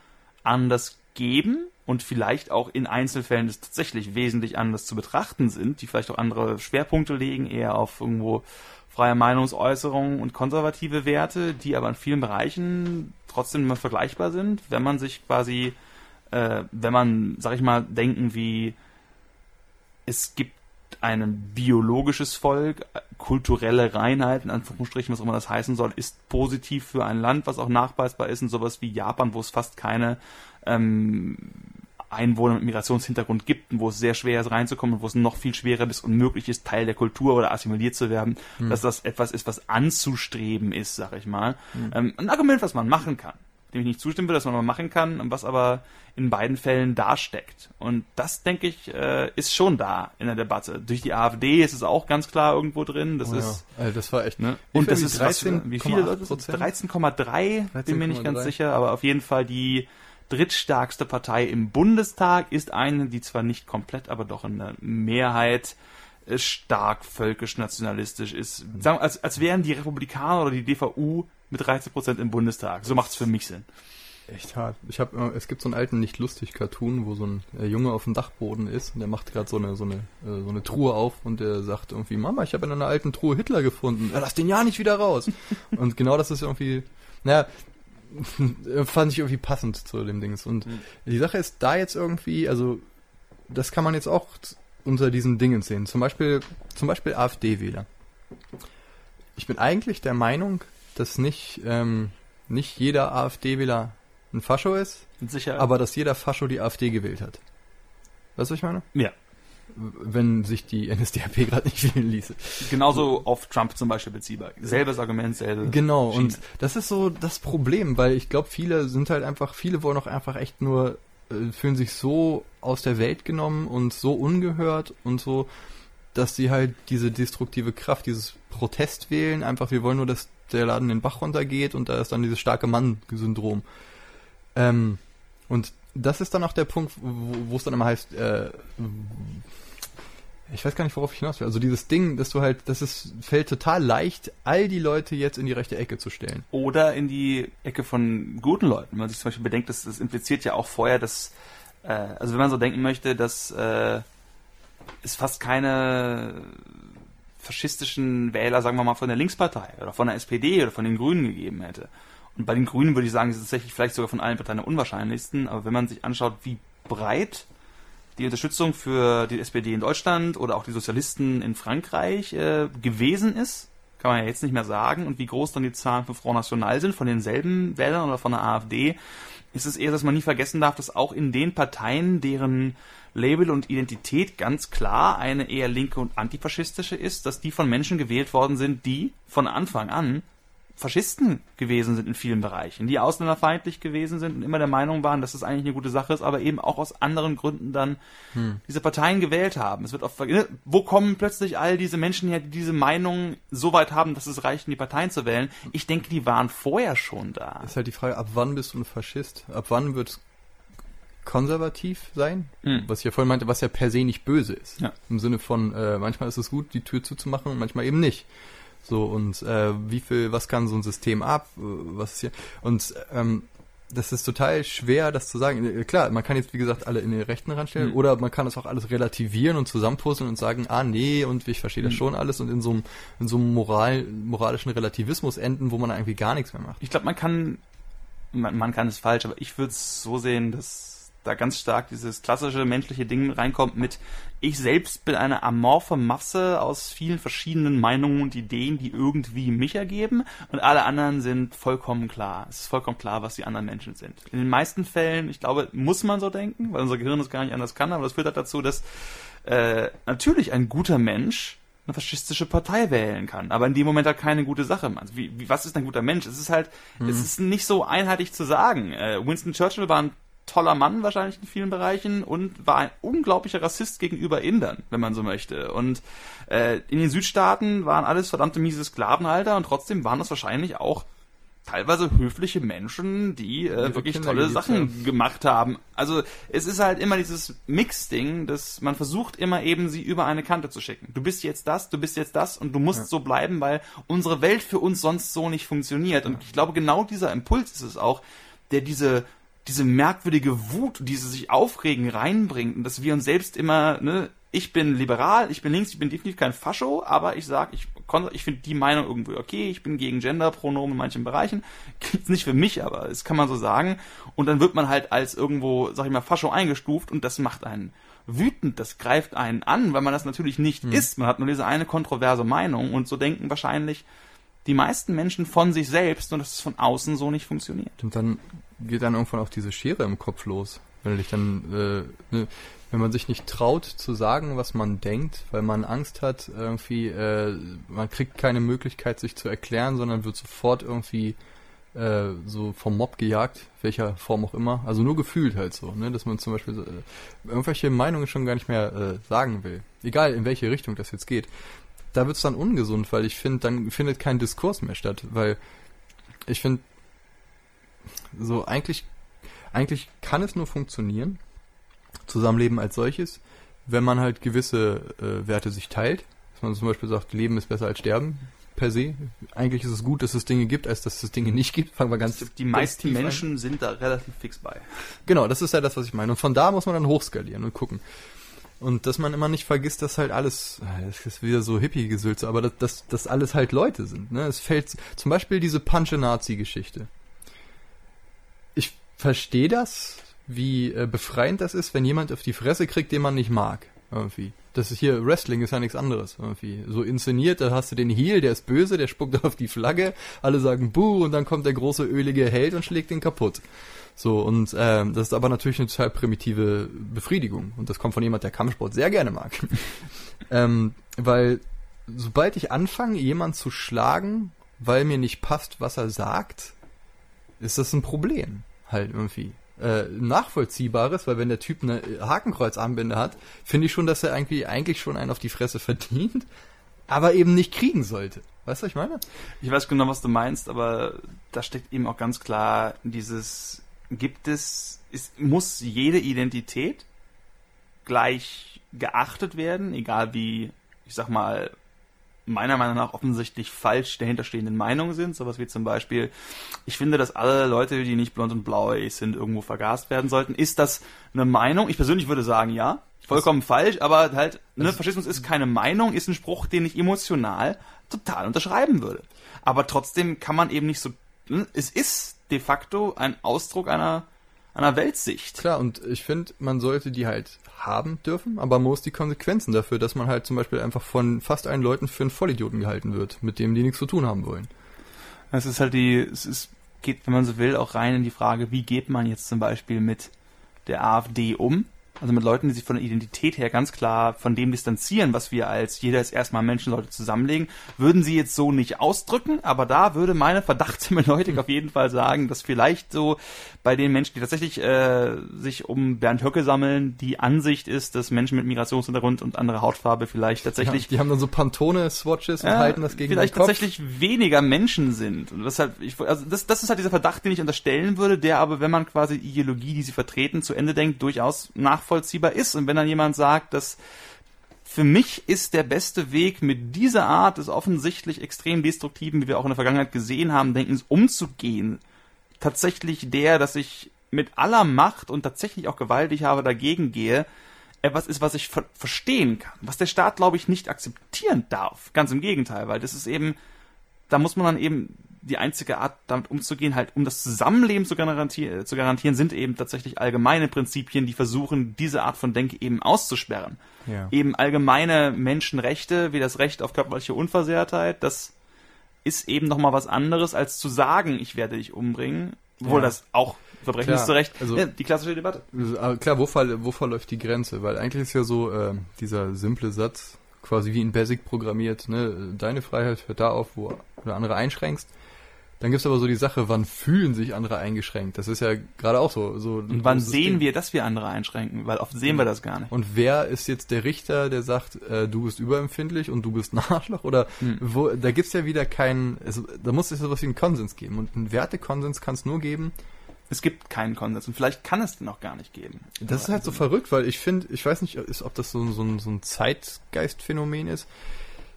anders geben und vielleicht auch in Einzelfällen das tatsächlich wesentlich anders zu betrachten sind, die vielleicht auch andere Schwerpunkte legen, eher auf irgendwo freie Meinungsäußerung und konservative Werte, die aber in vielen Bereichen trotzdem immer vergleichbar sind, wenn man sich quasi, äh, wenn man, sag ich mal, denken wie es gibt ein biologisches Volk, kulturelle Reinheit, in Anführungsstrichen, was auch immer das heißen soll, ist positiv für ein Land, was auch nachweisbar ist, und sowas wie Japan, wo es fast keine ähm, Einwohner mit Migrationshintergrund gibt und wo es sehr schwer ist reinzukommen und wo es noch viel schwerer bis unmöglich ist, Teil der Kultur oder assimiliert zu werden, hm. dass das etwas ist, was anzustreben ist, sag ich mal. Hm. Ähm, ein Argument, was man machen kann dem ich nicht zustimmen würde, dass man mal machen kann, was aber in beiden Fällen da steckt. Und das, denke ich, äh, ist schon da in der Debatte. Durch die AfD ist es auch ganz klar irgendwo drin. Das oh, ist, ja. also das war echt. Ne? Und das ist 13, was, wie viele Leute? 13,3 bin mir nicht ganz sicher, aber auf jeden Fall die drittstärkste Partei im Bundestag ist eine, die zwar nicht komplett, aber doch in der Mehrheit äh, stark völkisch-nationalistisch ist. Sagen, als, als wären die Republikaner oder die DVU mit 13 Prozent im Bundestag. So macht es für mich Sinn. Echt hart. Ich hab, es gibt so einen alten nicht lustig Cartoon, wo so ein äh, Junge auf dem Dachboden ist und der macht gerade so eine so eine äh, so eine Truhe auf und der sagt irgendwie Mama, ich habe in einer alten Truhe Hitler gefunden. Lass den ja nicht wieder raus. und genau das ist irgendwie naja, fand ich irgendwie passend zu dem Dings und mhm. die Sache ist da jetzt irgendwie, also das kann man jetzt auch unter diesen Dingen sehen. Zum Beispiel zum Beispiel AfD-Wähler. Ich bin eigentlich der Meinung, dass nicht, ähm, nicht jeder AfD-Wähler ein Fascho ist, Sicher. aber dass jeder Fascho die AfD gewählt hat. Weißt du, was ich meine? Ja. Wenn sich die NSDAP gerade nicht wählen ließe. Genauso auf Trump zum Beispiel beziehbar. Selbes Argument, selbe. Genau, Schiene. und das ist so das Problem, weil ich glaube, viele sind halt einfach, viele wollen auch einfach echt nur, äh, fühlen sich so aus der Welt genommen und so ungehört und so, dass sie halt diese destruktive Kraft, dieses Protest wählen, einfach, wir wollen nur, dass der Laden den Bach runtergeht und da ist dann dieses starke Mann-Syndrom. Ähm, und das ist dann auch der Punkt, wo es dann immer heißt, äh, ich weiß gar nicht, worauf ich hinaus will. Also dieses Ding, dass du halt, das ist, fällt total leicht, all die Leute jetzt in die rechte Ecke zu stellen. Oder in die Ecke von guten Leuten. Wenn man sich zum Beispiel bedenkt, das, das impliziert ja auch vorher, dass, äh, also wenn man so denken möchte, dass äh, es fast keine faschistischen Wähler, sagen wir mal, von der Linkspartei oder von der SPD oder von den Grünen gegeben hätte. Und bei den Grünen würde ich sagen, ist es tatsächlich vielleicht sogar von allen Parteien der unwahrscheinlichsten, aber wenn man sich anschaut, wie breit die Unterstützung für die SPD in Deutschland oder auch die Sozialisten in Frankreich äh, gewesen ist, kann man ja jetzt nicht mehr sagen, und wie groß dann die Zahlen für Front National sind, von denselben Wählern oder von der AfD, ist es eher, dass man nie vergessen darf, dass auch in den Parteien, deren Label und Identität ganz klar eine eher linke und antifaschistische ist, dass die von Menschen gewählt worden sind, die von Anfang an Faschisten gewesen sind in vielen Bereichen, die ausländerfeindlich gewesen sind und immer der Meinung waren, dass es das eigentlich eine gute Sache ist, aber eben auch aus anderen Gründen dann hm. diese Parteien gewählt haben. Es wird oft ne, wo kommen plötzlich all diese Menschen her, die diese Meinung so weit haben, dass es reicht, die Parteien zu wählen? Ich denke, die waren vorher schon da. ist halt die Frage, ab wann bist du ein Faschist? Ab wann wird konservativ sein, hm. was ich ja vorhin meinte, was ja per se nicht böse ist. Ja. Im Sinne von, äh, manchmal ist es gut, die Tür zuzumachen und manchmal eben nicht. So, und äh, wie viel, was kann so ein System ab, äh, was ist hier? Und ähm, das ist total schwer, das zu sagen. Äh, klar, man kann jetzt, wie gesagt, alle in den Rechten ranstellen, mhm. oder man kann das auch alles relativieren und zusammenpuzzeln und sagen, ah nee, und ich verstehe das mhm. schon alles und in so einem, in so einem Moral, moralischen Relativismus enden, wo man irgendwie gar nichts mehr macht. Ich glaube, man kann, man, man kann es falsch, aber ich würde es so sehen, dass da ganz stark dieses klassische menschliche Ding reinkommt mit ich selbst bin eine amorphe Masse aus vielen verschiedenen Meinungen und Ideen, die irgendwie mich ergeben und alle anderen sind vollkommen klar. Es ist vollkommen klar, was die anderen Menschen sind. In den meisten Fällen, ich glaube, muss man so denken, weil unser Gehirn es gar nicht anders kann, aber das führt halt dazu, dass äh, natürlich ein guter Mensch eine faschistische Partei wählen kann, aber in dem Moment halt keine gute Sache. Also wie, wie, was ist ein guter Mensch? Es ist halt, mhm. es ist nicht so einheitlich zu sagen. Äh, Winston Churchill war ein toller Mann wahrscheinlich in vielen Bereichen und war ein unglaublicher Rassist gegenüber Indern, wenn man so möchte. Und äh, in den Südstaaten waren alles verdammte miese Sklavenhalter und trotzdem waren das wahrscheinlich auch teilweise höfliche Menschen, die äh, wirklich Kinder tolle Sachen ja. gemacht haben. Also es ist halt immer dieses Mix-Ding, dass man versucht immer eben sie über eine Kante zu schicken. Du bist jetzt das, du bist jetzt das und du musst ja. so bleiben, weil unsere Welt für uns sonst so nicht funktioniert. Und ich glaube, genau dieser Impuls ist es auch, der diese diese merkwürdige Wut, diese sich aufregen reinbringt und dass wir uns selbst immer, ne, ich bin liberal, ich bin links, ich bin definitiv kein Fascho, aber ich sag, ich, ich finde die Meinung irgendwie okay, ich bin gegen Genderpronomen in manchen Bereichen. Gibt's nicht für mich, aber das kann man so sagen. Und dann wird man halt als irgendwo, sag ich mal, Fascho eingestuft und das macht einen wütend, das greift einen an, weil man das natürlich nicht hm. ist. Man hat nur diese eine kontroverse Meinung und so denken wahrscheinlich die meisten Menschen von sich selbst und dass es von außen so nicht funktioniert. Und dann geht dann irgendwann auch diese Schere im Kopf los. Wenn dann, äh, ne, wenn man sich nicht traut zu sagen, was man denkt, weil man Angst hat, irgendwie, äh, man kriegt keine Möglichkeit, sich zu erklären, sondern wird sofort irgendwie äh, so vom Mob gejagt, welcher Form auch immer. Also nur gefühlt halt so, ne? dass man zum Beispiel äh, irgendwelche Meinungen schon gar nicht mehr äh, sagen will. Egal in welche Richtung das jetzt geht. Da wird's dann ungesund, weil ich finde, dann findet kein Diskurs mehr statt, weil ich finde, so eigentlich, eigentlich kann es nur funktionieren, Zusammenleben als solches, wenn man halt gewisse äh, Werte sich teilt. Dass man zum Beispiel sagt, Leben ist besser als Sterben per se. Eigentlich ist es gut, dass es Dinge gibt, als dass es Dinge nicht gibt. Fangen wir ganz Die meisten Menschen an. sind da relativ fix bei. Genau, das ist ja das, was ich meine. Und von da muss man dann hochskalieren und gucken. Und dass man immer nicht vergisst, dass halt alles, das ist wieder so Hippie-Gesülze, aber dass, dass, dass alles halt Leute sind. Ne? Es fällt zum Beispiel diese Punche-Nazi-Geschichte. Verstehe das, wie äh, befreiend das ist, wenn jemand auf die Fresse kriegt, den man nicht mag. Irgendwie. Das ist hier, Wrestling ist ja nichts anderes. Irgendwie. So inszeniert, da hast du den Heel, der ist böse, der spuckt auf die Flagge, alle sagen Buh und dann kommt der große ölige Held und schlägt den kaputt. So, und ähm, das ist aber natürlich eine total primitive Befriedigung. Und das kommt von jemand, der Kampfsport sehr gerne mag. ähm, weil sobald ich anfange, jemanden zu schlagen, weil mir nicht passt, was er sagt, ist das ein Problem. Halt irgendwie äh, nachvollziehbares, weil wenn der Typ eine Hakenkreuzarmbinde hat, finde ich schon, dass er eigentlich, eigentlich schon einen auf die Fresse verdient, aber eben nicht kriegen sollte. Weißt du, was ich meine? Ich weiß genau, was du meinst, aber da steckt eben auch ganz klar dieses, gibt es, ist, muss jede Identität gleich geachtet werden, egal wie, ich sag mal, meiner Meinung nach offensichtlich falsch dahinterstehenden Meinungen sind. Sowas wie zum Beispiel, ich finde, dass alle Leute, die nicht blond und blauäugig sind, irgendwo vergast werden sollten. Ist das eine Meinung? Ich persönlich würde sagen, ja. Vollkommen das falsch, aber halt, ne, Faschismus ist keine Meinung, ist ein Spruch, den ich emotional total unterschreiben würde. Aber trotzdem kann man eben nicht so, ne, es ist de facto ein Ausdruck einer, einer Weltsicht. Klar, und ich finde, man sollte die halt haben dürfen, aber man muss die Konsequenzen dafür, dass man halt zum Beispiel einfach von fast allen Leuten für einen Vollidioten gehalten wird, mit dem die nichts zu tun haben wollen. Es ist halt die, es ist, geht, wenn man so will, auch rein in die Frage, wie geht man jetzt zum Beispiel mit der AfD um? Also mit Leuten, die sich von der Identität her ganz klar von dem distanzieren, was wir als jeder ist erstmal Menschenleute zusammenlegen, würden sie jetzt so nicht ausdrücken, aber da würde meine Verdachtshermeneutik auf jeden Fall sagen, dass vielleicht so bei den Menschen, die tatsächlich äh, sich um Bernd Höcke sammeln, die Ansicht ist, dass Menschen mit Migrationshintergrund und anderer Hautfarbe vielleicht tatsächlich... Ja, die haben dann so Pantone-Swatches und halten das gegen Vielleicht tatsächlich weniger Menschen sind. Und deshalb, ich, also das, das ist halt dieser Verdacht, den ich unterstellen würde, der aber, wenn man quasi Ideologie, die sie vertreten, zu Ende denkt, durchaus nachvollziehbar ist. Und wenn dann jemand sagt, dass für mich ist der beste Weg, mit dieser Art des offensichtlich extrem destruktiven, wie wir auch in der Vergangenheit gesehen haben, Denkens umzugehen, tatsächlich der, dass ich mit aller Macht und tatsächlich auch gewaltig habe dagegen gehe, etwas ist, was ich ver verstehen kann, was der Staat, glaube ich, nicht akzeptieren darf. Ganz im Gegenteil, weil das ist eben, da muss man dann eben die einzige Art, damit umzugehen, halt, um das Zusammenleben zu, garantieren, zu garantieren, sind eben tatsächlich allgemeine Prinzipien, die versuchen, diese Art von Denke eben auszusperren. Ja. Eben allgemeine Menschenrechte, wie das Recht auf körperliche Unversehrtheit, das ist eben nochmal was anderes, als zu sagen, ich werde dich umbringen. Obwohl ja. das auch Verbrechen klar, ist zu Recht. Also, ja, die klassische Debatte. Also, klar, wo, fall, wo verläuft die Grenze? Weil eigentlich ist ja so äh, dieser simple Satz, quasi wie in Basic programmiert, ne? deine Freiheit hört da auf, wo du andere einschränkst. Dann gibt's aber so die Sache, wann fühlen sich andere eingeschränkt? Das ist ja gerade auch so. so Und wann sehen Ding. wir, dass wir andere einschränken? Weil oft sehen wir das gar nicht. Und wer ist jetzt der Richter, der sagt, äh, du bist überempfindlich und du bist ein Arschloch? Oder hm. wo, da gibt's ja wieder keinen, also, da muss es sowas wie einen Konsens geben. Und einen Wertekonsens kann es nur geben, es gibt keinen Konsens und vielleicht kann es den auch gar nicht geben. Das ist halt so verrückt, weil ich finde, ich weiß nicht, ob das so, so, so ein Zeitgeistphänomen ist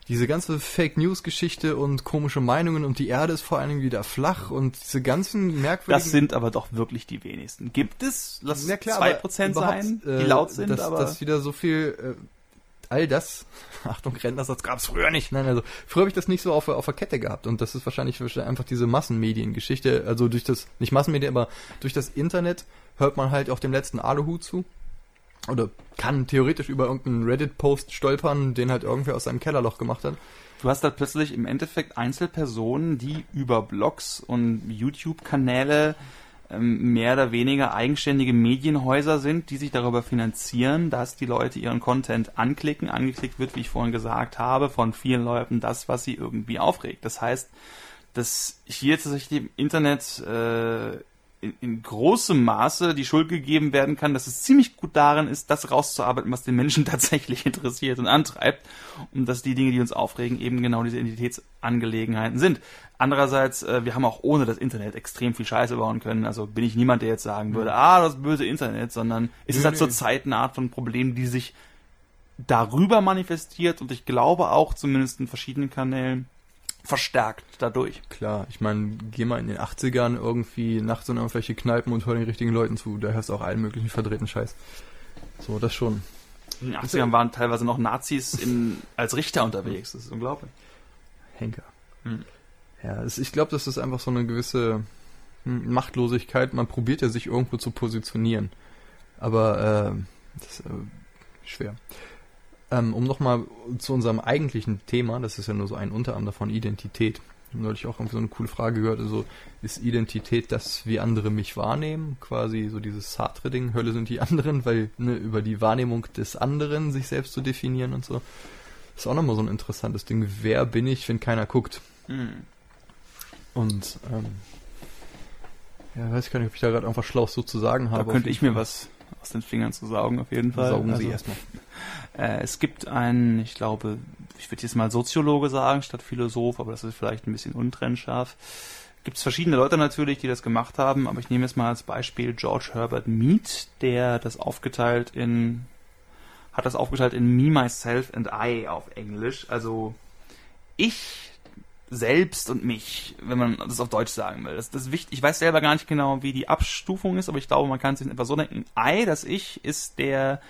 diese ganze Fake News Geschichte und komische Meinungen und die Erde ist vor allen Dingen wieder flach und diese ganzen merkwürdigen. Das sind aber doch wirklich die wenigsten. Gibt es, lass ja, klar, zwei Prozent sein, die äh, laut sind, dass, aber dass wieder so viel äh, all das, Achtung, Rennersatz gab es früher nicht. Nein, also früher habe ich das nicht so auf, auf der Kette gehabt und das ist wahrscheinlich einfach diese Massenmediengeschichte. Also durch das, nicht Massenmedien, aber durch das Internet hört man halt auch dem letzten Aluhut zu oder kann theoretisch über irgendeinen Reddit-Post stolpern, den halt irgendwer aus seinem Kellerloch gemacht hat. Du hast da plötzlich im Endeffekt Einzelpersonen, die über Blogs und YouTube-Kanäle ähm, mehr oder weniger eigenständige Medienhäuser sind, die sich darüber finanzieren, dass die Leute ihren Content anklicken. Angeklickt wird, wie ich vorhin gesagt habe, von vielen Leuten das, was sie irgendwie aufregt. Das heißt, dass hier tatsächlich im Internet äh, in, in großem Maße die Schuld gegeben werden kann, dass es ziemlich gut darin ist, das rauszuarbeiten, was den Menschen tatsächlich interessiert und antreibt und dass die Dinge, die uns aufregen, eben genau diese Identitätsangelegenheiten sind. Andererseits, äh, wir haben auch ohne das Internet extrem viel Scheiße bauen können. Also bin ich niemand, der jetzt sagen würde, mhm. ah, das böse Internet, sondern es ist halt zur Zeit eine Art von Problem, die sich darüber manifestiert und ich glaube auch zumindest in verschiedenen Kanälen verstärkt dadurch. Klar, ich meine, geh mal in den 80ern irgendwie nachts in irgendwelche Kneipen und hör den richtigen Leuten zu. Da hörst du auch allen möglichen verdrehten Scheiß. So, das schon. In den 80ern waren teilweise noch Nazis in, als Richter unterwegs. Das ist unglaublich. Henker. Hm. Ja, es, ich glaube, das ist einfach so eine gewisse hm, Machtlosigkeit. Man probiert ja sich irgendwo zu positionieren. Aber äh, das ist äh, schwer. Ähm, um nochmal zu unserem eigentlichen Thema, das ist ja nur so ein Unterarm davon, Identität. Ich habe neulich auch irgendwie so eine coole Frage gehört, also ist Identität das, wie andere mich wahrnehmen? Quasi so dieses Sartre-Ding, Hölle sind die anderen, weil ne, über die Wahrnehmung des anderen sich selbst zu definieren und so. Das ist auch nochmal so ein interessantes Ding. Wer bin ich, wenn keiner guckt? Mhm. Und ähm, ja, weiß ich gar nicht, ob ich da gerade einfach schlau so zu sagen habe. Da könnte ich mir was aus den Fingern zu saugen, auf jeden Fall. Saugen also, Sie erstmal. Äh, es gibt einen, ich glaube, ich würde jetzt mal Soziologe sagen, statt Philosoph, aber das ist vielleicht ein bisschen untrennscharf. Gibt es verschiedene Leute natürlich, die das gemacht haben, aber ich nehme jetzt mal als Beispiel George Herbert Mead, der das aufgeteilt in, hat das aufgeteilt in Me, Myself and I auf Englisch. Also ich selbst und mich, wenn man das auf Deutsch sagen will. Das, das ist wichtig. Ich weiß selber gar nicht genau, wie die Abstufung ist, aber ich glaube, man kann sich etwa so denken. I, das Ich, ist der,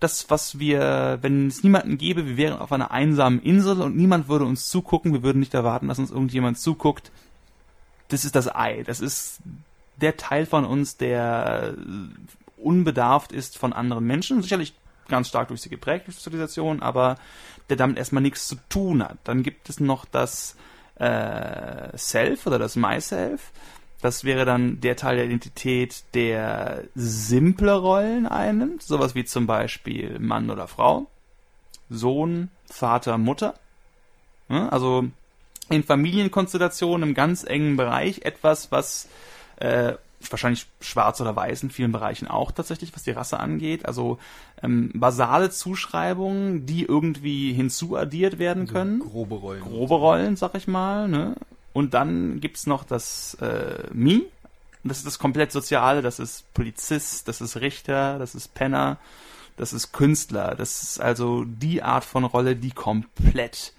das, was wir, wenn es niemanden gäbe, wir wären auf einer einsamen Insel und niemand würde uns zugucken, wir würden nicht erwarten, dass uns irgendjemand zuguckt. Das ist das Ei. Das ist der Teil von uns, der unbedarft ist von anderen Menschen. Sicherlich ganz stark durch sie geprägte Sozialisation, aber der damit erstmal nichts zu tun hat. Dann gibt es noch das äh, Self oder das Myself. Das wäre dann der Teil der Identität, der simple Rollen einnimmt, sowas wie zum Beispiel Mann oder Frau, Sohn, Vater, Mutter. Also in Familienkonstellationen im ganz engen Bereich etwas, was äh, wahrscheinlich schwarz oder weiß in vielen Bereichen auch tatsächlich, was die Rasse angeht. Also ähm, basale Zuschreibungen, die irgendwie hinzuaddiert werden also können. grobe Rollen. Grobe Rollen, sag ich mal. Ne? Und dann gibt's noch das äh, Mi. Das ist das komplett Soziale. Das ist Polizist, das ist Richter, das ist Penner, das ist Künstler. Das ist also die Art von Rolle, die komplett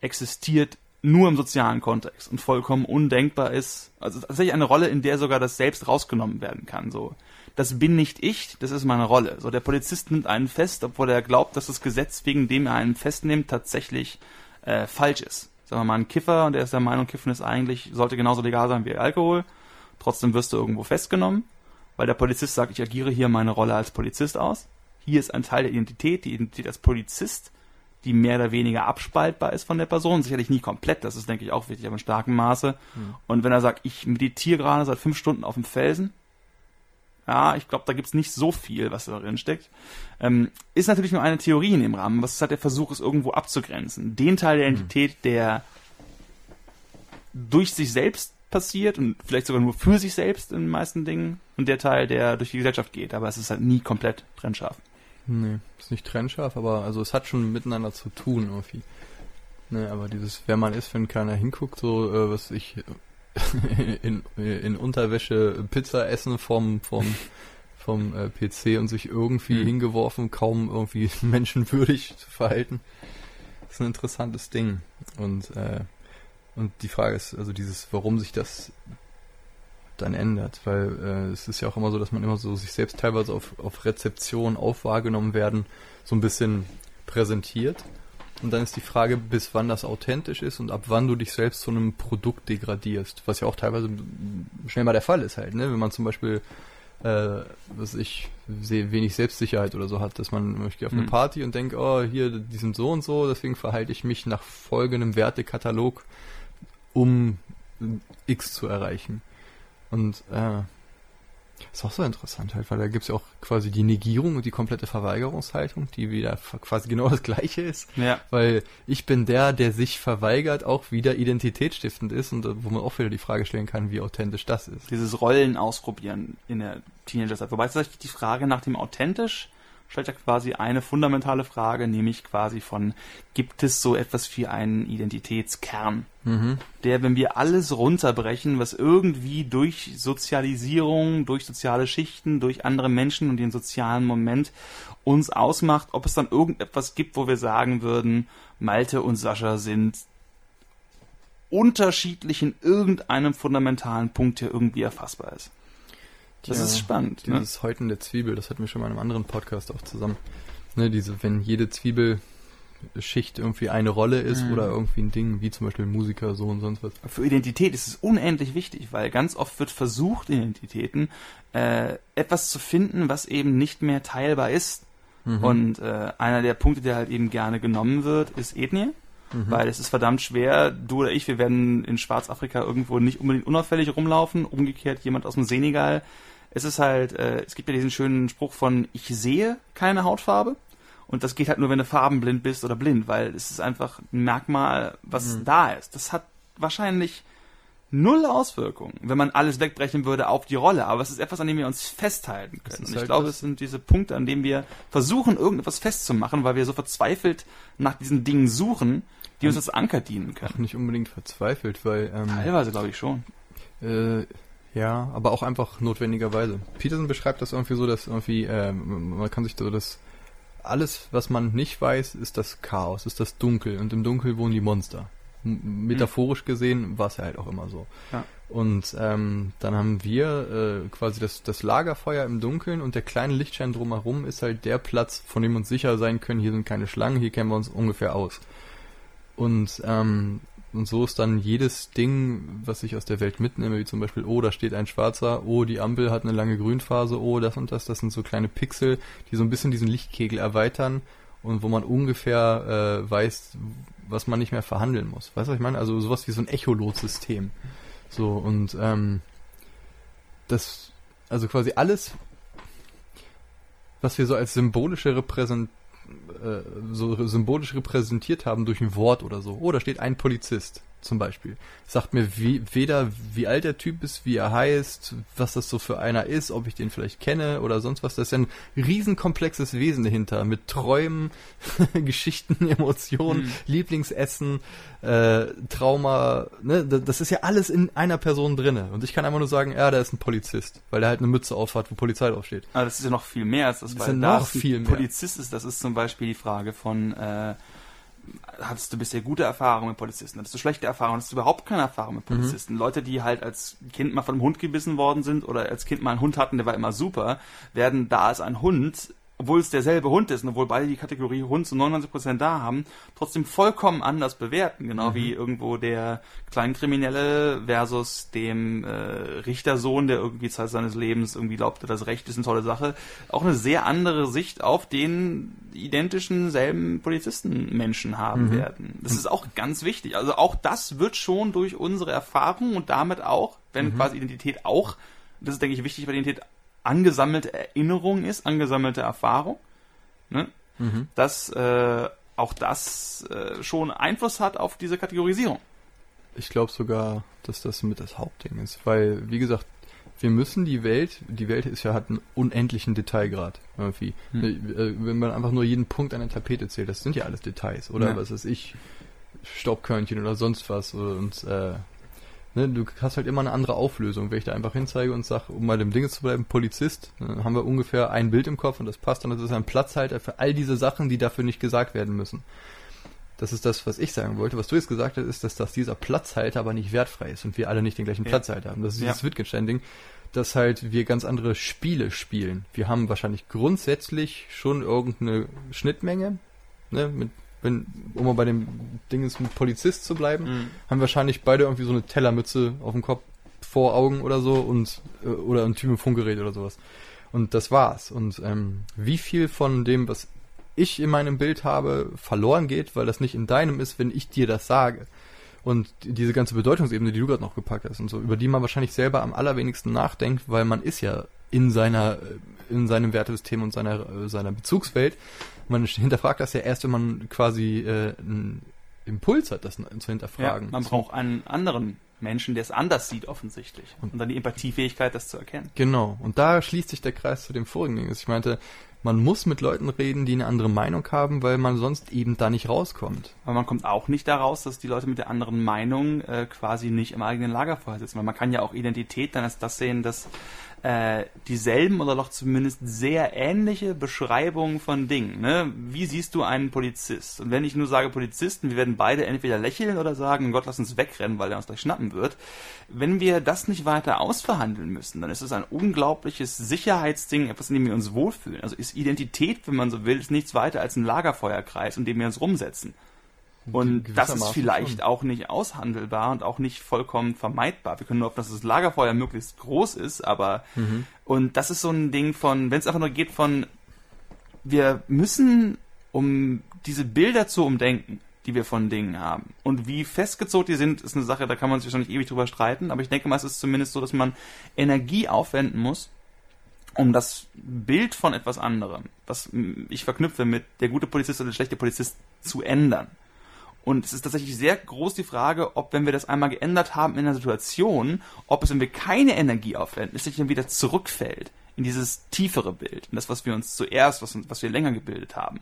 existiert nur im sozialen Kontext und vollkommen undenkbar ist. Also tatsächlich eine Rolle, in der sogar das Selbst rausgenommen werden kann. So, das bin nicht ich, das ist meine Rolle. So, der Polizist nimmt einen fest, obwohl er glaubt, dass das Gesetz, wegen dem er einen festnimmt, tatsächlich äh, falsch ist. Sagen wir mal, ein Kiffer, und der ist der Meinung, Kiffen ist eigentlich, sollte genauso legal sein wie Alkohol. Trotzdem wirst du irgendwo festgenommen, weil der Polizist sagt, ich agiere hier meine Rolle als Polizist aus. Hier ist ein Teil der Identität, die Identität als Polizist die mehr oder weniger abspaltbar ist von der Person. Sicherlich nie komplett, das ist, denke ich, auch wichtig, aber in starkem Maße. Mhm. Und wenn er sagt, ich meditiere gerade seit fünf Stunden auf dem Felsen, ja, ich glaube, da gibt's nicht so viel, was da drin steckt. Ähm, ist natürlich nur eine Theorie in dem Rahmen, was ist halt der Versuch, es irgendwo abzugrenzen. Den Teil der mhm. Entität, der durch sich selbst passiert und vielleicht sogar nur für sich selbst in den meisten Dingen und der Teil, der durch die Gesellschaft geht. Aber es ist halt nie komplett trennscharf. Nee, ist nicht trennscharf, aber also es hat schon miteinander zu tun irgendwie. Ne, aber dieses, wer man ist, wenn keiner hinguckt, so äh, was ich in, in Unterwäsche Pizza essen vom vom vom äh, PC und sich irgendwie mhm. hingeworfen, kaum irgendwie menschenwürdig zu verhalten. Das ist ein interessantes Ding. Und äh, und die Frage ist, also dieses, warum sich das dann ändert, weil äh, es ist ja auch immer so, dass man immer so sich selbst teilweise auf, auf Rezeption, auf wahrgenommen werden, so ein bisschen präsentiert. Und dann ist die Frage, bis wann das authentisch ist und ab wann du dich selbst zu einem Produkt degradierst, was ja auch teilweise schnell mal der Fall ist halt, ne? Wenn man zum Beispiel, äh, was ich sehe, wenig Selbstsicherheit oder so hat, dass man, ich gehe auf eine mhm. Party und denke, oh, hier, die sind so und so, deswegen verhalte ich mich nach folgendem Wertekatalog, um X zu erreichen. Und äh, ist auch so interessant halt, weil da gibt's ja auch quasi die Negierung und die komplette Verweigerungshaltung, die wieder quasi genau das gleiche ist. Ja. Weil ich bin der, der sich verweigert, auch wieder identitätsstiftend ist und wo man auch wieder die Frage stellen kann, wie authentisch das ist. Dieses Rollen ausprobieren in der Teenagerzeit. Wobei tatsächlich die Frage nach dem authentisch stellt ja quasi eine fundamentale Frage, nämlich quasi von, gibt es so etwas wie einen Identitätskern, mhm. der, wenn wir alles runterbrechen, was irgendwie durch Sozialisierung, durch soziale Schichten, durch andere Menschen und den sozialen Moment uns ausmacht, ob es dann irgendetwas gibt, wo wir sagen würden, Malte und Sascha sind unterschiedlich in irgendeinem fundamentalen Punkt, der irgendwie erfassbar ist. Das ja, ist spannend. Dieses ne? Häuten der Zwiebel, das hatten wir schon mal in einem anderen Podcast auch zusammen. Ne, diese, wenn jede Zwiebelschicht irgendwie eine Rolle ist mhm. oder irgendwie ein Ding, wie zum Beispiel Musiker, so und sonst was. Für Identität ist es unendlich wichtig, weil ganz oft wird versucht, Identitäten äh, etwas zu finden, was eben nicht mehr teilbar ist. Mhm. Und äh, einer der Punkte, der halt eben gerne genommen wird, ist Ethnie. Mhm. Weil es ist verdammt schwer, du oder ich, wir werden in Schwarzafrika irgendwo nicht unbedingt unauffällig rumlaufen. Umgekehrt jemand aus dem Senegal es ist halt, äh, es gibt ja diesen schönen Spruch von, ich sehe keine Hautfarbe. Und das geht halt nur, wenn du farbenblind bist oder blind, weil es ist einfach ein Merkmal, was mhm. da ist. Das hat wahrscheinlich null Auswirkungen, wenn man alles wegbrechen würde auf die Rolle. Aber es ist etwas, an dem wir uns festhalten können. Und ich halt glaube, es sind diese Punkte, an denen wir versuchen, irgendetwas festzumachen, weil wir so verzweifelt nach diesen Dingen suchen, die uns als Anker dienen können. Ach, nicht unbedingt verzweifelt, weil... Ähm, Teilweise glaube ich schon. Äh, ja, aber auch einfach notwendigerweise. Peterson beschreibt das irgendwie so, dass irgendwie, äh, man kann sich so das, alles, was man nicht weiß, ist das Chaos, ist das Dunkel und im Dunkel wohnen die Monster. M metaphorisch gesehen war es ja halt auch immer so. Ja. Und ähm, dann haben wir äh, quasi das, das Lagerfeuer im Dunkeln und der kleine Lichtschein drumherum ist halt der Platz, von dem wir uns sicher sein können, hier sind keine Schlangen, hier kennen wir uns ungefähr aus. Und ähm, und so ist dann jedes Ding, was ich aus der Welt mitnehme, wie zum Beispiel, oh, da steht ein Schwarzer, oh, die Ampel hat eine lange Grünphase, oh, das und das, das sind so kleine Pixel, die so ein bisschen diesen Lichtkegel erweitern und wo man ungefähr äh, weiß, was man nicht mehr verhandeln muss. Weißt du, was ich meine? Also sowas wie so ein Echolot-System. So, und ähm, das, also quasi alles, was wir so als symbolische Repräsentation so symbolisch repräsentiert haben durch ein Wort oder so. Oh, da steht ein Polizist zum Beispiel. Sagt mir wie, weder, wie alt der Typ ist, wie er heißt, was das so für einer ist, ob ich den vielleicht kenne oder sonst was. Da ist ja ein riesenkomplexes Wesen dahinter mit Träumen, Geschichten, Emotionen, mhm. Lieblingsessen, äh, Trauma. Ne? Das ist ja alles in einer Person drinne. Und ich kann einfach nur sagen, ja, der ist ein Polizist, weil der halt eine Mütze aufhat, wo Polizei draufsteht. Aber das ist ja noch viel mehr als das, das weil ist ja noch viel mehr. Polizist ist. Das ist zum Beispiel die Frage von äh, hattest du bisher gute Erfahrungen mit Polizisten? Hattest du schlechte Erfahrungen? Hattest du überhaupt keine Erfahrung mit mhm. Polizisten? Mhm. Leute, die halt als Kind mal von einem Hund gebissen worden sind oder als Kind mal einen Hund hatten, der war immer super, werden da als ein Hund obwohl es derselbe Hund ist und obwohl beide die Kategorie Hund zu 99% da haben, trotzdem vollkommen anders bewerten. Genau mhm. wie irgendwo der Kleinkriminelle versus dem äh, Richtersohn, der irgendwie Zeit seines Lebens irgendwie glaubte, das Recht ist eine tolle Sache. Auch eine sehr andere Sicht auf den identischen selben Polizistenmenschen haben mhm. werden. Das ist auch ganz wichtig. Also auch das wird schon durch unsere Erfahrung und damit auch, wenn mhm. quasi Identität auch, das ist denke ich wichtig bei Identität angesammelte Erinnerung ist, angesammelte Erfahrung, ne? mhm. dass äh, auch das äh, schon Einfluss hat auf diese Kategorisierung. Ich glaube sogar, dass das mit das Hauptding ist, weil, wie gesagt, wir müssen die Welt, die Welt ist ja hat einen unendlichen Detailgrad irgendwie. Hm. Äh, wenn man einfach nur jeden Punkt an der Tapete zählt, das sind ja alles Details, oder ja. was weiß ich, Staubkörnchen oder sonst was und äh, ne, du hast halt immer eine andere Auflösung. Wenn ich da einfach hinzeige und sage, um mal dem Ding zu bleiben, Polizist, dann haben wir ungefähr ein Bild im Kopf und das passt und das ist ein Platzhalter für all diese Sachen, die dafür nicht gesagt werden müssen. Das ist das, was ich sagen wollte. Was du jetzt gesagt hast, ist, dass, dass dieser Platzhalter aber nicht wertfrei ist und wir alle nicht den gleichen ja. Platzhalter haben. Das ist ja. dieses Wittgenstein-Ding, dass halt wir ganz andere Spiele spielen. Wir haben wahrscheinlich grundsätzlich schon irgendeine Schnittmenge, ne, mit wenn, um mal bei dem Ding ist, ein Polizist zu bleiben, mhm. haben wahrscheinlich beide irgendwie so eine Tellermütze auf dem Kopf vor Augen oder so und äh, oder ein Typ mit Funkgerät oder sowas. Und das war's. Und ähm, wie viel von dem, was ich in meinem Bild habe, verloren geht, weil das nicht in deinem ist, wenn ich dir das sage. Und diese ganze Bedeutungsebene, die du gerade noch gepackt hast und so, über die man wahrscheinlich selber am allerwenigsten nachdenkt, weil man ist ja in seiner, in seinem Wertesystem und seiner, seiner Bezugswelt. Man hinterfragt das ja erst, wenn man quasi äh, einen Impuls hat, das zu hinterfragen. Ja, man braucht einen anderen Menschen, der es anders sieht, offensichtlich. Und, und dann die Empathiefähigkeit, das zu erkennen. Genau. Und da schließt sich der Kreis zu dem vorigen Ding. Ich meinte, man muss mit Leuten reden, die eine andere Meinung haben, weil man sonst eben da nicht rauskommt. Aber man kommt auch nicht daraus, dass die Leute mit der anderen Meinung äh, quasi nicht im eigenen Lagerfeuer sitzen. Weil man kann ja auch Identität dann als das sehen, dass äh, dieselben oder doch zumindest sehr ähnliche Beschreibungen von Dingen. Ne? Wie siehst du einen Polizist? Und wenn ich nur sage Polizisten, wir werden beide entweder lächeln oder sagen, Gott, lass uns wegrennen, weil er uns gleich schnappen wird. Wenn wir das nicht weiter ausverhandeln müssen, dann ist es ein unglaubliches Sicherheitsding, etwas, in dem wir uns wohlfühlen. Also ist Identität, wenn man so will, ist nichts weiter als ein Lagerfeuerkreis, in dem wir uns rumsetzen. Und das ist vielleicht schon. auch nicht aushandelbar und auch nicht vollkommen vermeidbar. Wir können nur hoffen, dass das Lagerfeuer möglichst groß ist, aber mhm. und das ist so ein Ding von, wenn es einfach nur geht von, wir müssen, um diese Bilder zu umdenken, die wir von Dingen haben. Und wie festgezogen die sind, ist eine Sache, da kann man sich wahrscheinlich ewig drüber streiten, aber ich denke mal, es ist zumindest so, dass man Energie aufwenden muss, um das Bild von etwas anderem, was ich verknüpfe mit der gute Polizist oder der schlechte Polizist, zu ändern. Und es ist tatsächlich sehr groß die Frage, ob, wenn wir das einmal geändert haben in einer Situation, ob es, wenn wir keine Energie aufwenden, es sich dann wieder zurückfällt in dieses tiefere Bild, in das, was wir uns zuerst, was, was wir länger gebildet haben.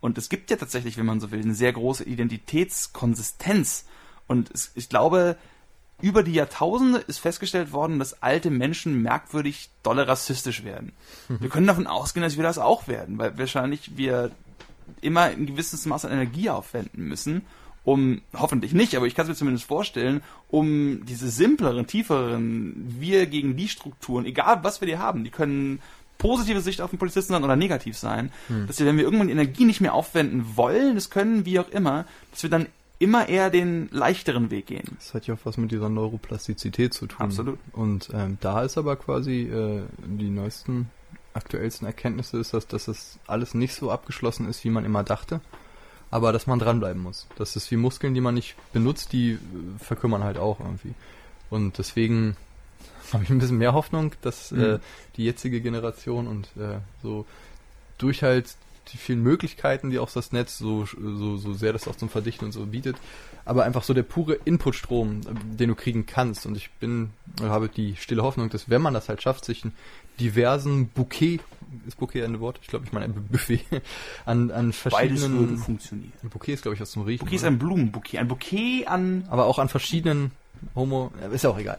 Und es gibt ja tatsächlich, wenn man so will, eine sehr große Identitätskonsistenz. Und es, ich glaube, über die Jahrtausende ist festgestellt worden, dass alte Menschen merkwürdig dolle rassistisch werden. Mhm. Wir können davon ausgehen, dass wir das auch werden, weil wahrscheinlich wir immer ein gewisses Maß an Energie aufwenden müssen, um, hoffentlich nicht, aber ich kann es mir zumindest vorstellen, um diese simpleren, tieferen Wir gegen die Strukturen, egal was wir die haben, die können positive Sicht auf den Polizisten sein oder negativ sein, hm. dass wir, wenn wir irgendwann die Energie nicht mehr aufwenden wollen, das können, wie auch immer, dass wir dann immer eher den leichteren Weg gehen. Das hat ja auch was mit dieser Neuroplastizität zu tun. Absolut. Und ähm, da ist aber quasi äh, die neuesten, aktuellsten Erkenntnisse ist, dass, dass das alles nicht so abgeschlossen ist, wie man immer dachte aber dass man dranbleiben muss. Das ist wie Muskeln, die man nicht benutzt, die äh, verkümmern halt auch irgendwie. Und deswegen habe ich ein bisschen mehr Hoffnung, dass mhm. äh, die jetzige Generation und äh, so durch halt die vielen Möglichkeiten, die auch das Netz so, so, so sehr das auch zum Verdichten und so bietet, aber einfach so der pure Inputstrom, äh, den du kriegen kannst. Und ich bin, habe die stille Hoffnung, dass wenn man das halt schafft, sich einen diversen Bouquet ist Bouquet ein Wort? Ich glaube, ich meine ein Buffet an, an verschiedenen. Beides würde funktionieren. Ein Bouquet ist, glaube ich, was zum Riechen. Bouquet ist ein Blumenbouquet. Ein Bouquet an. Aber auch an verschiedenen Homo. Ist ja auch egal.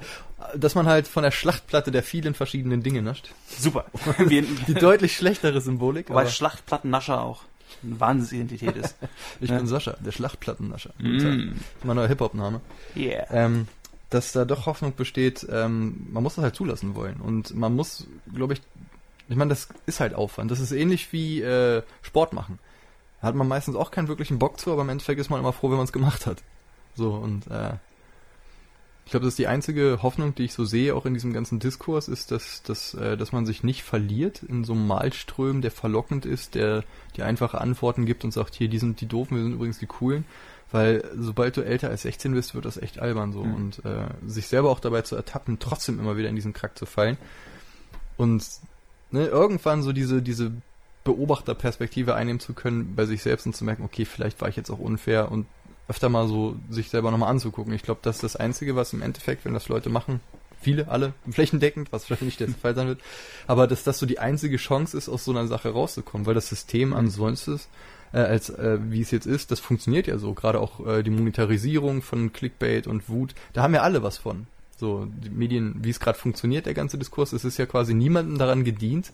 Dass man halt von der Schlachtplatte der vielen verschiedenen Dinge nascht. Super. Die deutlich schlechtere Symbolik. Weil Schlachtplattennascher auch eine Wahnsinnsidentität ist. ich ja. bin Sascha, der Schlachtplattennascher. Mm. Mein neuer Hip-Hop-Name. Yeah. Ähm, dass da doch Hoffnung besteht, ähm, man muss das halt zulassen wollen. Und man muss, glaube ich, ich meine, das ist halt Aufwand. Das ist ähnlich wie äh, Sport machen. Da hat man meistens auch keinen wirklichen Bock zu, aber im Endeffekt ist man immer froh, wenn man es gemacht hat. So, und äh, ich glaube, das ist die einzige Hoffnung, die ich so sehe, auch in diesem ganzen Diskurs, ist, dass, dass, äh, dass man sich nicht verliert in so einem Malström, der verlockend ist, der die einfache Antworten gibt und sagt, hier, die sind die doofen, wir sind übrigens die coolen. Weil sobald du älter als 16 bist, wird das echt albern so. Mhm. Und äh, sich selber auch dabei zu ertappen, trotzdem immer wieder in diesen Krack zu fallen. Und ne, irgendwann so diese, diese Beobachterperspektive einnehmen zu können bei sich selbst und zu merken, okay, vielleicht war ich jetzt auch unfair und öfter mal so sich selber nochmal anzugucken. Ich glaube, das ist das Einzige, was im Endeffekt, wenn das Leute machen, viele, alle, flächendeckend, was wahrscheinlich nicht der Fall sein wird, aber dass das so die einzige Chance ist, aus so einer Sache rauszukommen, weil das System ansonsten, äh, als äh, wie es jetzt ist, das funktioniert ja so. Gerade auch äh, die Monetarisierung von Clickbait und Wut, da haben ja alle was von. So, die Medien, wie es gerade funktioniert, der ganze Diskurs, es ist ja quasi niemandem daran gedient,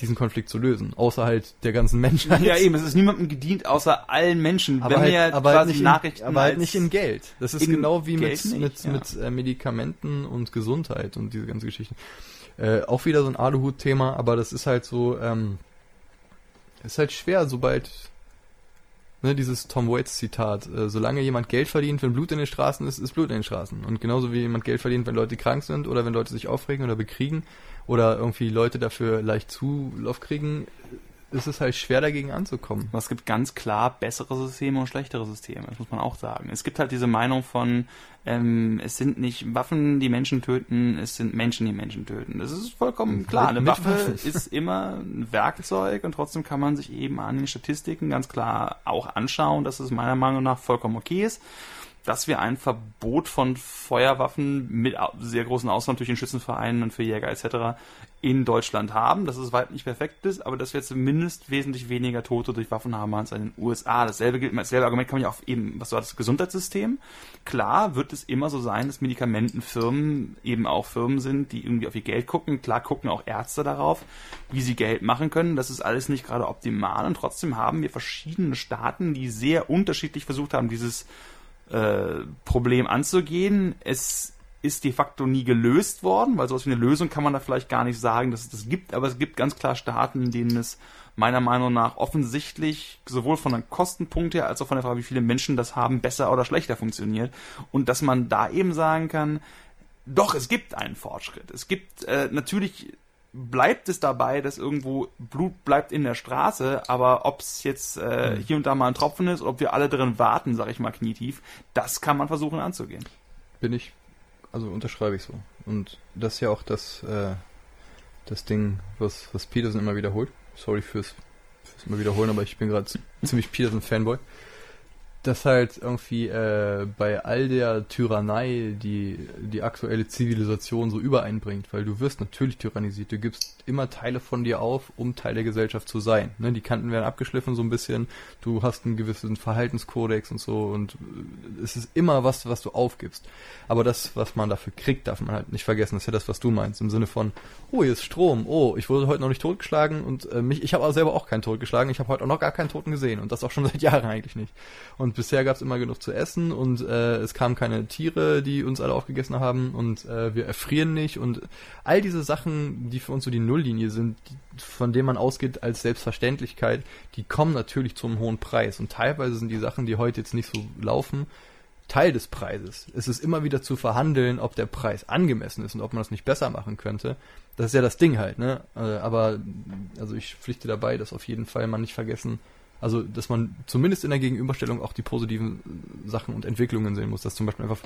diesen Konflikt zu lösen, außer halt der ganzen Menschheit. Ja, eben, es ist niemandem gedient, außer allen Menschen. Aber Wenn halt, wir aber halt quasi nicht, in, Nachrichten aber halt nicht in Geld. Das ist in genau wie Geld mit, nicht, mit, ja. mit äh, Medikamenten und Gesundheit und diese ganze Geschichten. Äh, auch wieder so ein Aluhut-Thema, aber das ist halt so, ähm, ist halt schwer, sobald, ne, dieses Tom Waits Zitat, äh, solange jemand Geld verdient, wenn Blut in den Straßen ist, ist Blut in den Straßen. Und genauso wie jemand Geld verdient, wenn Leute krank sind oder wenn Leute sich aufregen oder bekriegen oder irgendwie Leute dafür leicht Zulauf kriegen, ist es halt schwer dagegen anzukommen. Es gibt ganz klar bessere Systeme und schlechtere Systeme, das muss man auch sagen. Es gibt halt diese Meinung von, ähm, es sind nicht Waffen, die Menschen töten, es sind Menschen, die Menschen töten. Das ist vollkommen klar. Eine Waffe ist immer ein Werkzeug und trotzdem kann man sich eben an den Statistiken ganz klar auch anschauen, dass es meiner Meinung nach vollkommen okay ist. Dass wir ein Verbot von Feuerwaffen mit sehr großen Ausnahmen durch den Schützenverein und für Jäger etc. in Deutschland haben, dass es weit nicht perfekt ist, aber dass wir zumindest wesentlich weniger Tote durch Waffen haben als in den USA. Dasselbe gilt, dasselbe Argument kann man ja auf eben, was war das Gesundheitssystem? Klar wird es immer so sein, dass Medikamentenfirmen eben auch Firmen sind, die irgendwie auf ihr Geld gucken. Klar gucken auch Ärzte darauf, wie sie Geld machen können. Das ist alles nicht gerade optimal und trotzdem haben wir verschiedene Staaten, die sehr unterschiedlich versucht haben, dieses äh, Problem anzugehen. Es ist de facto nie gelöst worden, weil sowas wie eine Lösung kann man da vielleicht gar nicht sagen, dass es das gibt, aber es gibt ganz klar Staaten, in denen es meiner Meinung nach offensichtlich sowohl von einem Kostenpunkt her als auch von der Frage, wie viele Menschen das haben, besser oder schlechter funktioniert. Und dass man da eben sagen kann, doch, es gibt einen Fortschritt. Es gibt äh, natürlich bleibt es dabei, dass irgendwo Blut bleibt in der Straße, aber ob es jetzt äh, hier und da mal ein Tropfen ist, ob wir alle drin warten, sag ich mal knietief, das kann man versuchen anzugehen. Bin ich, also unterschreibe ich so. Und das ist ja auch das, äh, das Ding, was, was Peterson immer wiederholt. Sorry fürs, fürs immer wiederholen, aber ich bin gerade ziemlich Peterson-Fanboy. Dass halt irgendwie äh, bei all der Tyrannei, die die aktuelle Zivilisation so übereinbringt, weil du wirst natürlich tyrannisiert, du gibst immer Teile von dir auf, um Teil der Gesellschaft zu sein. Ne? Die Kanten werden abgeschliffen so ein bisschen, du hast einen gewissen Verhaltenskodex und so und äh, es ist immer was, was du aufgibst. Aber das, was man dafür kriegt, darf man halt nicht vergessen. Das ist ja das, was du meinst. Im Sinne von, oh, hier ist Strom, oh, ich wurde heute noch nicht totgeschlagen und äh, mich, ich habe aber selber auch keinen totgeschlagen. Ich habe heute auch noch gar keinen Toten gesehen und das auch schon seit Jahren eigentlich nicht. Und bisher gab es immer genug zu essen und äh, es kamen keine Tiere, die uns alle aufgegessen haben und äh, wir erfrieren nicht und all diese Sachen, die für uns so die Nulllinie sind, die, von denen man ausgeht als Selbstverständlichkeit, die kommen natürlich zum hohen Preis und teilweise sind die Sachen, die heute jetzt nicht so laufen, Teil des Preises. Es ist immer wieder zu verhandeln, ob der Preis angemessen ist und ob man das nicht besser machen könnte. Das ist ja das Ding halt, ne? Äh, Aber also ich pflichte dabei, dass auf jeden Fall man nicht vergessen, also dass man zumindest in der Gegenüberstellung auch die positiven Sachen und Entwicklungen sehen muss, dass zum Beispiel einfach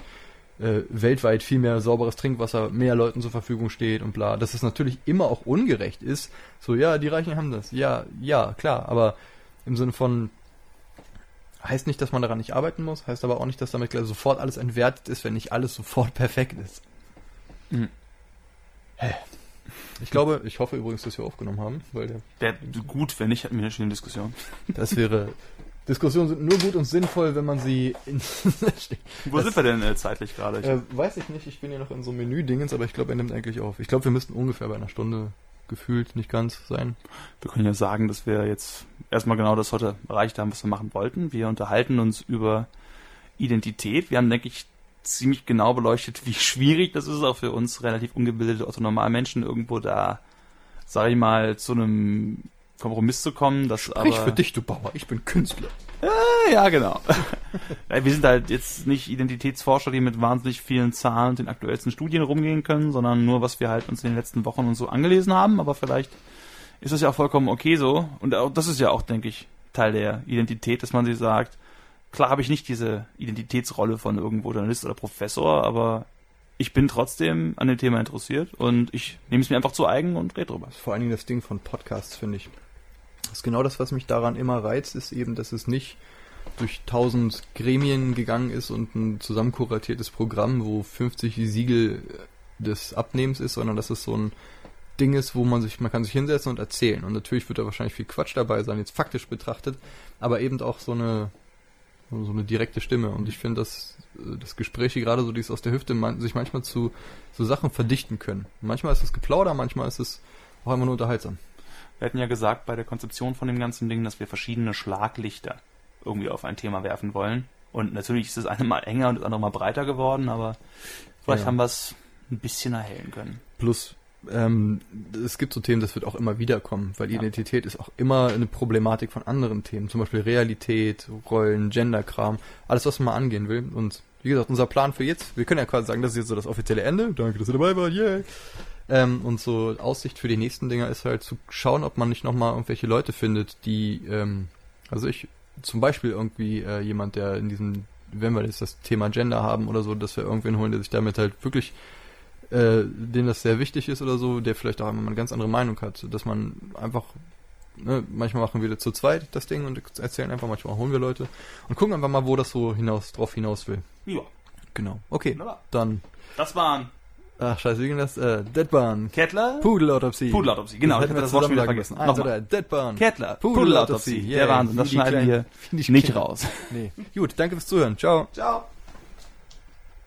äh, weltweit viel mehr sauberes Trinkwasser mehr Leuten zur Verfügung steht und bla. Dass es natürlich immer auch ungerecht ist. So, ja, die Reichen haben das. Ja, ja, klar. Aber im Sinne von heißt nicht, dass man daran nicht arbeiten muss, heißt aber auch nicht, dass damit gleich sofort alles entwertet ist, wenn nicht alles sofort perfekt ist. Mhm. Hä? Ich glaube, ich hoffe übrigens, dass wir aufgenommen haben, weil der, Der, gut, wenn nicht, hatten wir eine schöne Diskussion. das wäre. Diskussionen sind nur gut und sinnvoll, wenn man sie in. Wo Das- sind wir denn äh, zeitlich gerade? Äh, weiß ich nicht, ich bin hier noch in so einem Menü-Dingens, aber ich glaube, er nimmt eigentlich auf. Ich glaube, wir müssten ungefähr bei einer Stunde gefühlt nicht ganz sein. Wir können ja sagen, dass wir jetzt erstmal genau das heute erreicht haben, was wir machen wollten. Wir unterhalten uns über Identität. Wir haben, denke ich, ziemlich genau beleuchtet, wie schwierig das ist, auch für uns relativ ungebildete Otto-Normalmenschen irgendwo da, sag ich mal, zu einem Kompromiss zu kommen. Das Sprich aber, für dich, du Bauer, ich bin Künstler. Ja, genau. Ja, wir sind halt jetzt nicht Identitätsforscher, die mit wahnsinnig vielen Zahlen und den aktuellsten Studien rumgehen können, sondern nur, was wir halt uns in den letzten Wochen und so angelesen haben. Aber vielleicht ist das ja auch vollkommen okay so. Und auch, das ist ja auch, denke ich, Teil der Identität, dass man sich sagt, klar habe ich nicht diese Identitätsrolle von irgendwo Journalist oder Professor, aber ich bin trotzdem an dem Thema interessiert und ich nehme es mir einfach zu eigen und rede drüber. Vor allen Dingen das Ding von Podcasts, finde ich. Das ist genau das, was mich daran immer reizt, ist eben, dass es nicht durch tausend Gremien gegangen ist und ein zusammenkuratiertes Programm, wo 50 Siegel des Abnehmens ist, sondern dass es so ein Ding ist, wo man sich, man kann sich hinsetzen und erzählen. Und natürlich wird da wahrscheinlich viel Quatsch dabei sein, jetzt faktisch betrachtet, aber eben auch so eine so eine direkte Stimme. Und ich finde, dass äh, das Gespräche gerade so dies aus der Hüfte man, sich manchmal zu so Sachen verdichten können. Manchmal ist es Geplauder, manchmal ist es auch immer nur unterhaltsam. Wir hatten ja gesagt bei der Konzeption von dem ganzen Ding, dass wir verschiedene Schlaglichter irgendwie auf ein Thema werfen wollen. Und natürlich ist das eine mal enger und das andere mal breiter geworden, aber vielleicht ja. haben wir es ein bisschen erhellen können. Plus, ähm, es gibt so Themen, das wird auch immer wieder kommen, weil ja. Identität ist auch immer eine Problematik von anderen Themen, zum Beispiel Realität, Rollen, Genderkram, alles, was man mal angehen will. Und wie gesagt, unser Plan für jetzt, wir können ja quasi sagen, das ist jetzt so das offizielle Ende. Danke, dass ihr dabei wart, yay! Ähm, und so Aussicht für die nächsten Dinger ist halt zu schauen, ob man nicht nochmal irgendwelche Leute findet, die, ähm, also ich, zum Beispiel irgendwie äh, jemand, der in diesem, wenn wir jetzt das Thema Gender haben oder so, dass wir irgendwen holen, der sich damit halt wirklich äh, dem das sehr wichtig ist oder so, der vielleicht auch einmal eine ganz andere Meinung hat, dass man einfach, ne, manchmal machen wir zu zweit das Ding und erzählen einfach, manchmal holen wir Leute und gucken einfach mal, wo das so hinaus, drauf hinaus will. Ja. Genau. Okay, Wunderbar. dann. Das waren Ach, scheiße, wie ging das? Äh, Deadbahn. Kettler? Pudelautopsie. Pudelautopsie, genau. Hätten wir das Wort schon wieder vergessen. Der Deadbahn. Kettler. Pudelautopsie. Der Wahnsinn. Das schneiden wir nicht raus. Nee. Gut, danke fürs Zuhören. Ciao. Ciao.